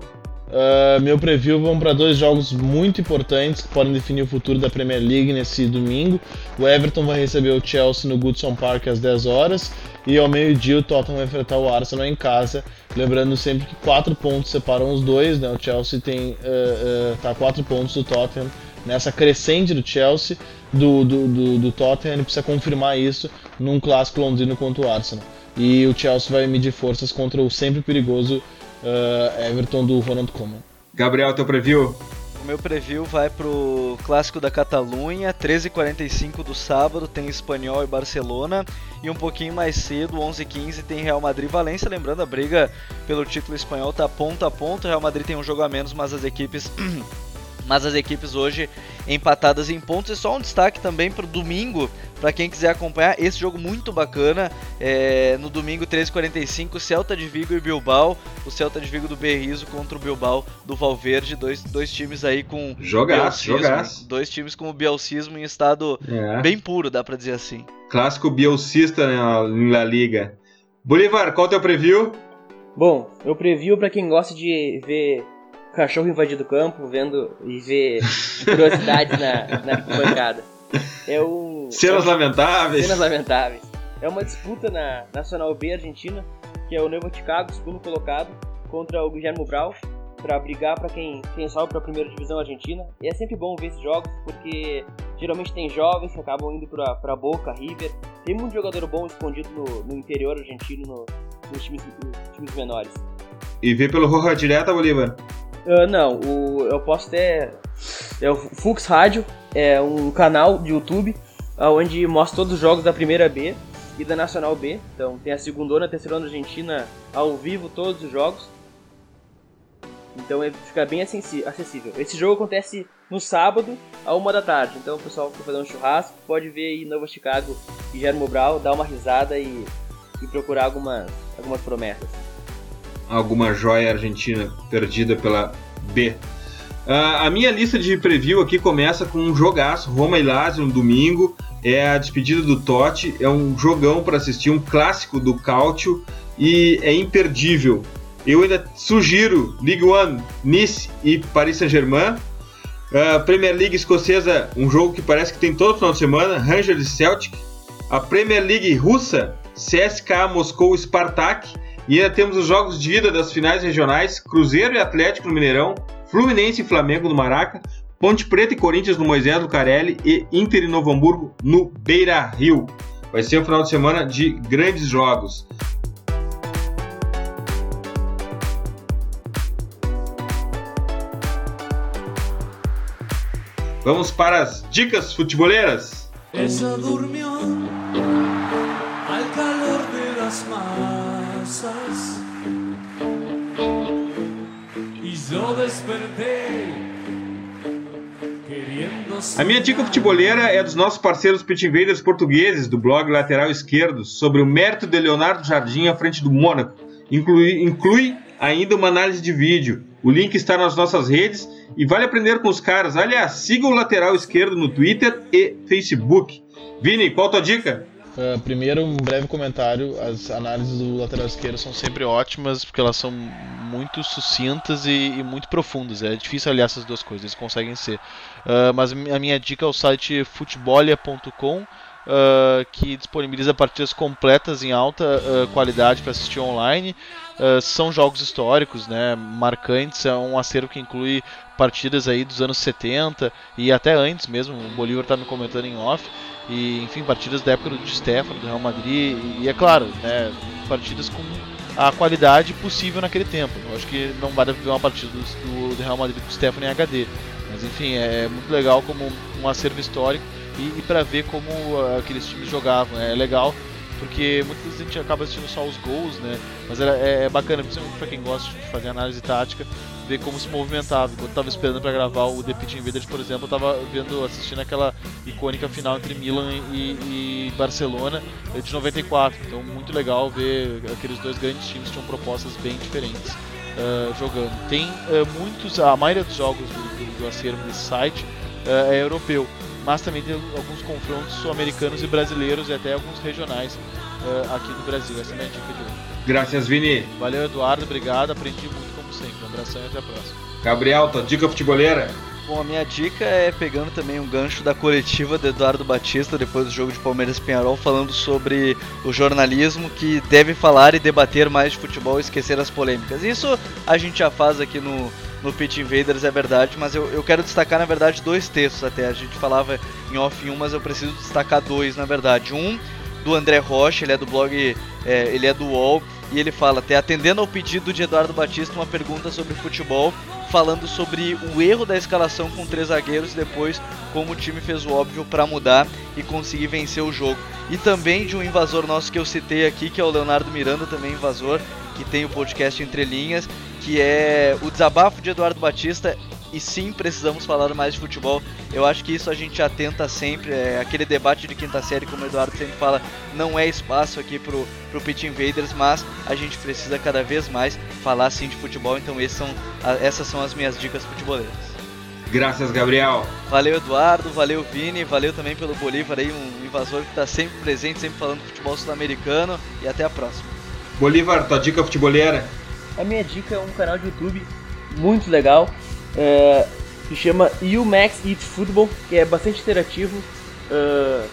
Speaker 7: Uh, meu preview vão para dois jogos muito importantes que podem definir o futuro da Premier League nesse domingo. O Everton vai receber o Chelsea no Goodson Park às 10 horas e ao meio-dia o Tottenham vai enfrentar o Arsenal em casa. Lembrando sempre que quatro pontos separam os dois, né? O Chelsea tem uh, uh, tá quatro pontos do Tottenham nessa crescente do Chelsea, do, do, do, do Tottenham, ele precisa confirmar isso num clássico londrino contra o Arsenal. E o Chelsea vai medir forças contra o sempre perigoso uh, Everton do Ronald Koeman.
Speaker 1: Gabriel, teu preview?
Speaker 3: O meu preview vai pro clássico da Catalunha, 13h45 do sábado, tem Espanhol e Barcelona. E um pouquinho mais cedo, 11h15, tem Real Madrid e Valência. Lembrando, a briga pelo título espanhol tá ponto a ponto. Real Madrid tem um jogo a menos, mas as equipes <clears throat> mas as equipes hoje empatadas em pontos. E só um destaque também para o domingo, para quem quiser acompanhar esse jogo muito bacana. É, no domingo 13h45, Celta de Vigo e Bilbao. O Celta de Vigo do Berrizo contra o Bilbao do Valverde. Dois, dois times aí com.
Speaker 1: Jogaço, jogaço.
Speaker 3: Dois times com o bielcismo em estado é. bem puro, dá para dizer assim.
Speaker 1: Clássico bielcista né, na Liga. Bolívar, qual é o teu preview?
Speaker 4: Bom, meu preview para quem gosta de ver cachorro invadindo o campo, vendo e ver curiosidades na, na bancada. É um.
Speaker 1: Cenas
Speaker 4: é,
Speaker 1: lamentáveis.
Speaker 4: Cenas lamentáveis. É uma disputa na Nacional B Argentina, que é o Novo Chicago, segundo colocado, contra o Guilherme Brau, para brigar para quem, quem sobe para a primeira divisão argentina. E é sempre bom ver esses jogos, porque geralmente tem jovens que acabam indo para Boca, River. Tem muito jogador bom escondido no, no interior argentino, no, nos, times, nos times menores.
Speaker 1: E ver pelo Roja Direta, Bolívar?
Speaker 4: Uh, não, o, eu posso ter. É o Fux Rádio, é um canal de YouTube onde mostra todos os jogos da primeira B e da Nacional B. Então tem a segunda e a terceira da Argentina ao vivo, todos os jogos. Então é, fica bem acessível. Esse jogo acontece no sábado, a uma da tarde. Então o pessoal que fazer um churrasco pode ver aí Nova Chicago e Guilherme Brau, dar uma risada e, e procurar algumas, algumas promessas
Speaker 1: alguma joia argentina perdida pela B. Uh, a minha lista de preview aqui começa com um jogaço, Roma e Lazio no domingo. É a despedida do Totti, é um jogão para assistir, um clássico do Cautio e é imperdível. Eu ainda sugiro League One, Nice e Paris Saint-Germain. Uh, Premier League escocesa, um jogo que parece que tem todo final de semana, Rangers e Celtic. A Premier League russa, CSKA Moscou Spartak. E ainda temos os jogos de ida das finais regionais: Cruzeiro e Atlético no Mineirão, Fluminense e Flamengo no Maraca, Ponte Preta e Corinthians no Moisés Lucarelli e Inter e Novo Hamburgo no Beira Rio. Vai ser um final de semana de grandes jogos. Vamos para as dicas futeboleiras. Calor yo desperté queriendo A minha dica futeboleira é dos nossos parceiros Pit Invaders portugueses do blog Lateral Esquerdo sobre o mérito de Leonardo Jardim à frente do Mônaco. Inclui, inclui ainda uma análise de vídeo. O link está nas nossas redes e vale aprender com os caras. Aliás, siga o Lateral Esquerdo no Twitter e Facebook. Vini, qual a tua dica?
Speaker 7: Uh, primeiro, um breve comentário. As análises do lateral esquerdo são
Speaker 2: sempre ótimas porque elas são muito sucintas e, e muito profundas. É difícil aliar essas duas coisas, eles conseguem ser. Uh, mas a minha dica é o site futebolia.com. Uh, que disponibiliza partidas completas em alta qualidade para assistir online. São jogos históricos, né, marcantes, é um acervo que inclui partidas aí dos anos 70 e até antes mesmo, o Bolívar está me comentando em off, e enfim, partidas da época do Stefano, do Real Madrid, e, é claro, né, partidas com a qualidade possível naquele tempo. Eu acho que não vai ver uma partida do, do Real Madrid com o Stefano em HD, mas enfim, é muito legal como um acervo histórico e, e para ver como uh, aqueles times jogavam. É legal porque muitas vezes a gente acaba assistindo só os gols, né? Mas é, é bacana, principalmente para quem gosta de fazer análise tática, ver como se movimentava. Enquanto eu tava esperando para gravar o The Pitch Invaders, por exemplo, eu tava vendo, assistindo aquela icônica final entre Milan e, e Barcelona de 94. Então, muito legal ver aqueles dois grandes times que tinham propostas bem diferentes. Uh, jogando. Tem uh, muitos, a maioria dos jogos do, do, do acervo site uh, é europeu mas também tem alguns confrontos sul-americanos e brasileiros e até alguns regionais uh, aqui no Brasil. Essa é a minha dica de hoje.
Speaker 1: Graças, Vini.
Speaker 2: Valeu, Eduardo. Obrigado. Aprendi muito como sempre. Um abração e até a próxima.
Speaker 1: Gabriel, tua dica futeboleira?
Speaker 3: Bom, a minha dica é pegando também um gancho da coletiva do Eduardo Batista depois do jogo de Palmeiras Penharol, falando sobre o jornalismo que deve falar e debater mais de futebol e esquecer as polêmicas. Isso a gente já faz aqui no, no Pitch Invaders, é verdade, mas eu, eu quero destacar, na verdade, dois textos até. A gente falava em off em um, mas eu preciso destacar dois, na verdade. Um do André Rocha, ele é do blog, é, ele é do UOL, e ele fala, até atendendo ao pedido de Eduardo Batista, uma pergunta sobre futebol, falando sobre o erro da escalação com três zagueiros e depois como o time fez o óbvio para mudar e conseguir vencer o jogo. E também de um invasor nosso que eu citei aqui, que é o Leonardo Miranda, também invasor, que tem o podcast Entre Linhas, que é o desabafo de Eduardo Batista. E sim, precisamos falar mais de futebol. Eu acho que isso a gente atenta sempre. É aquele debate de quinta série, como o Eduardo sempre fala, não é espaço aqui pro, pro Pit Invaders, mas a gente precisa cada vez mais falar sim de futebol. Então são, essas são as minhas dicas futeboleiras.
Speaker 1: Graças, Gabriel.
Speaker 3: Valeu, Eduardo. Valeu, Vini. Valeu também pelo Bolívar aí, um invasor que está sempre presente, sempre falando futebol sul-americano. E até a próxima.
Speaker 1: Bolívar, tua dica futeboleira?
Speaker 4: A minha dica é um canal de YouTube muito legal é, que chama UMax Eat Football, que é bastante interativo. Uh,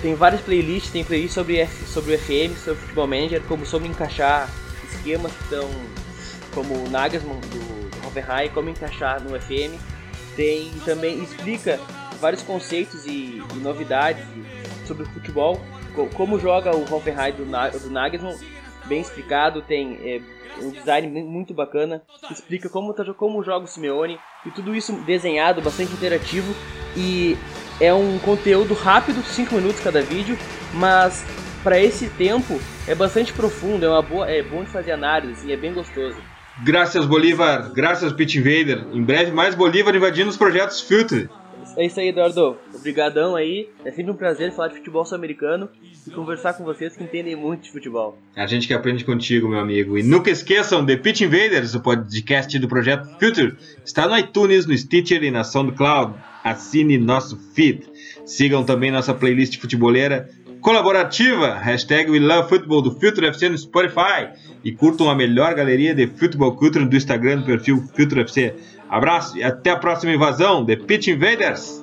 Speaker 4: tem várias playlists, tem playlists sobre, sobre o FM, sobre o Futebol Manager, como sobre encaixar esquemas que estão como o Nagelsmann do, do Hoffenheim, como encaixar no FM. Tem também explica vários conceitos e, e novidades sobre o futebol, como joga o Hoffenheim do, do Nagelsmann, bem explicado, tem é, um design muito bacana, explica como, tá, como joga o Simeone e tudo isso desenhado, bastante interativo e é um conteúdo rápido, 5 minutos cada vídeo, mas para esse tempo é bastante profundo, é uma boa, é bom de fazer análise e é bem gostoso.
Speaker 1: Graças Bolívar, graças Pit Invader. Em breve mais Bolívar invadindo os projetos Filter.
Speaker 4: É isso aí, Eduardo. Obrigadão aí. É sempre um prazer falar de futebol sul-americano e conversar com vocês que entendem muito de futebol.
Speaker 1: A gente que aprende contigo, meu amigo. E nunca esqueçam, The Pitch Invaders, o podcast do projeto Future, está no iTunes, no Stitcher e na SoundCloud. Assine nosso feed. Sigam também nossa playlist futeboleira colaborativa, hashtag We Love Football do Future FC no Spotify. E curtam a melhor galeria de futebol culture do Instagram do perfil Future FC. Abraço e até a próxima invasão, The Pitch Invaders!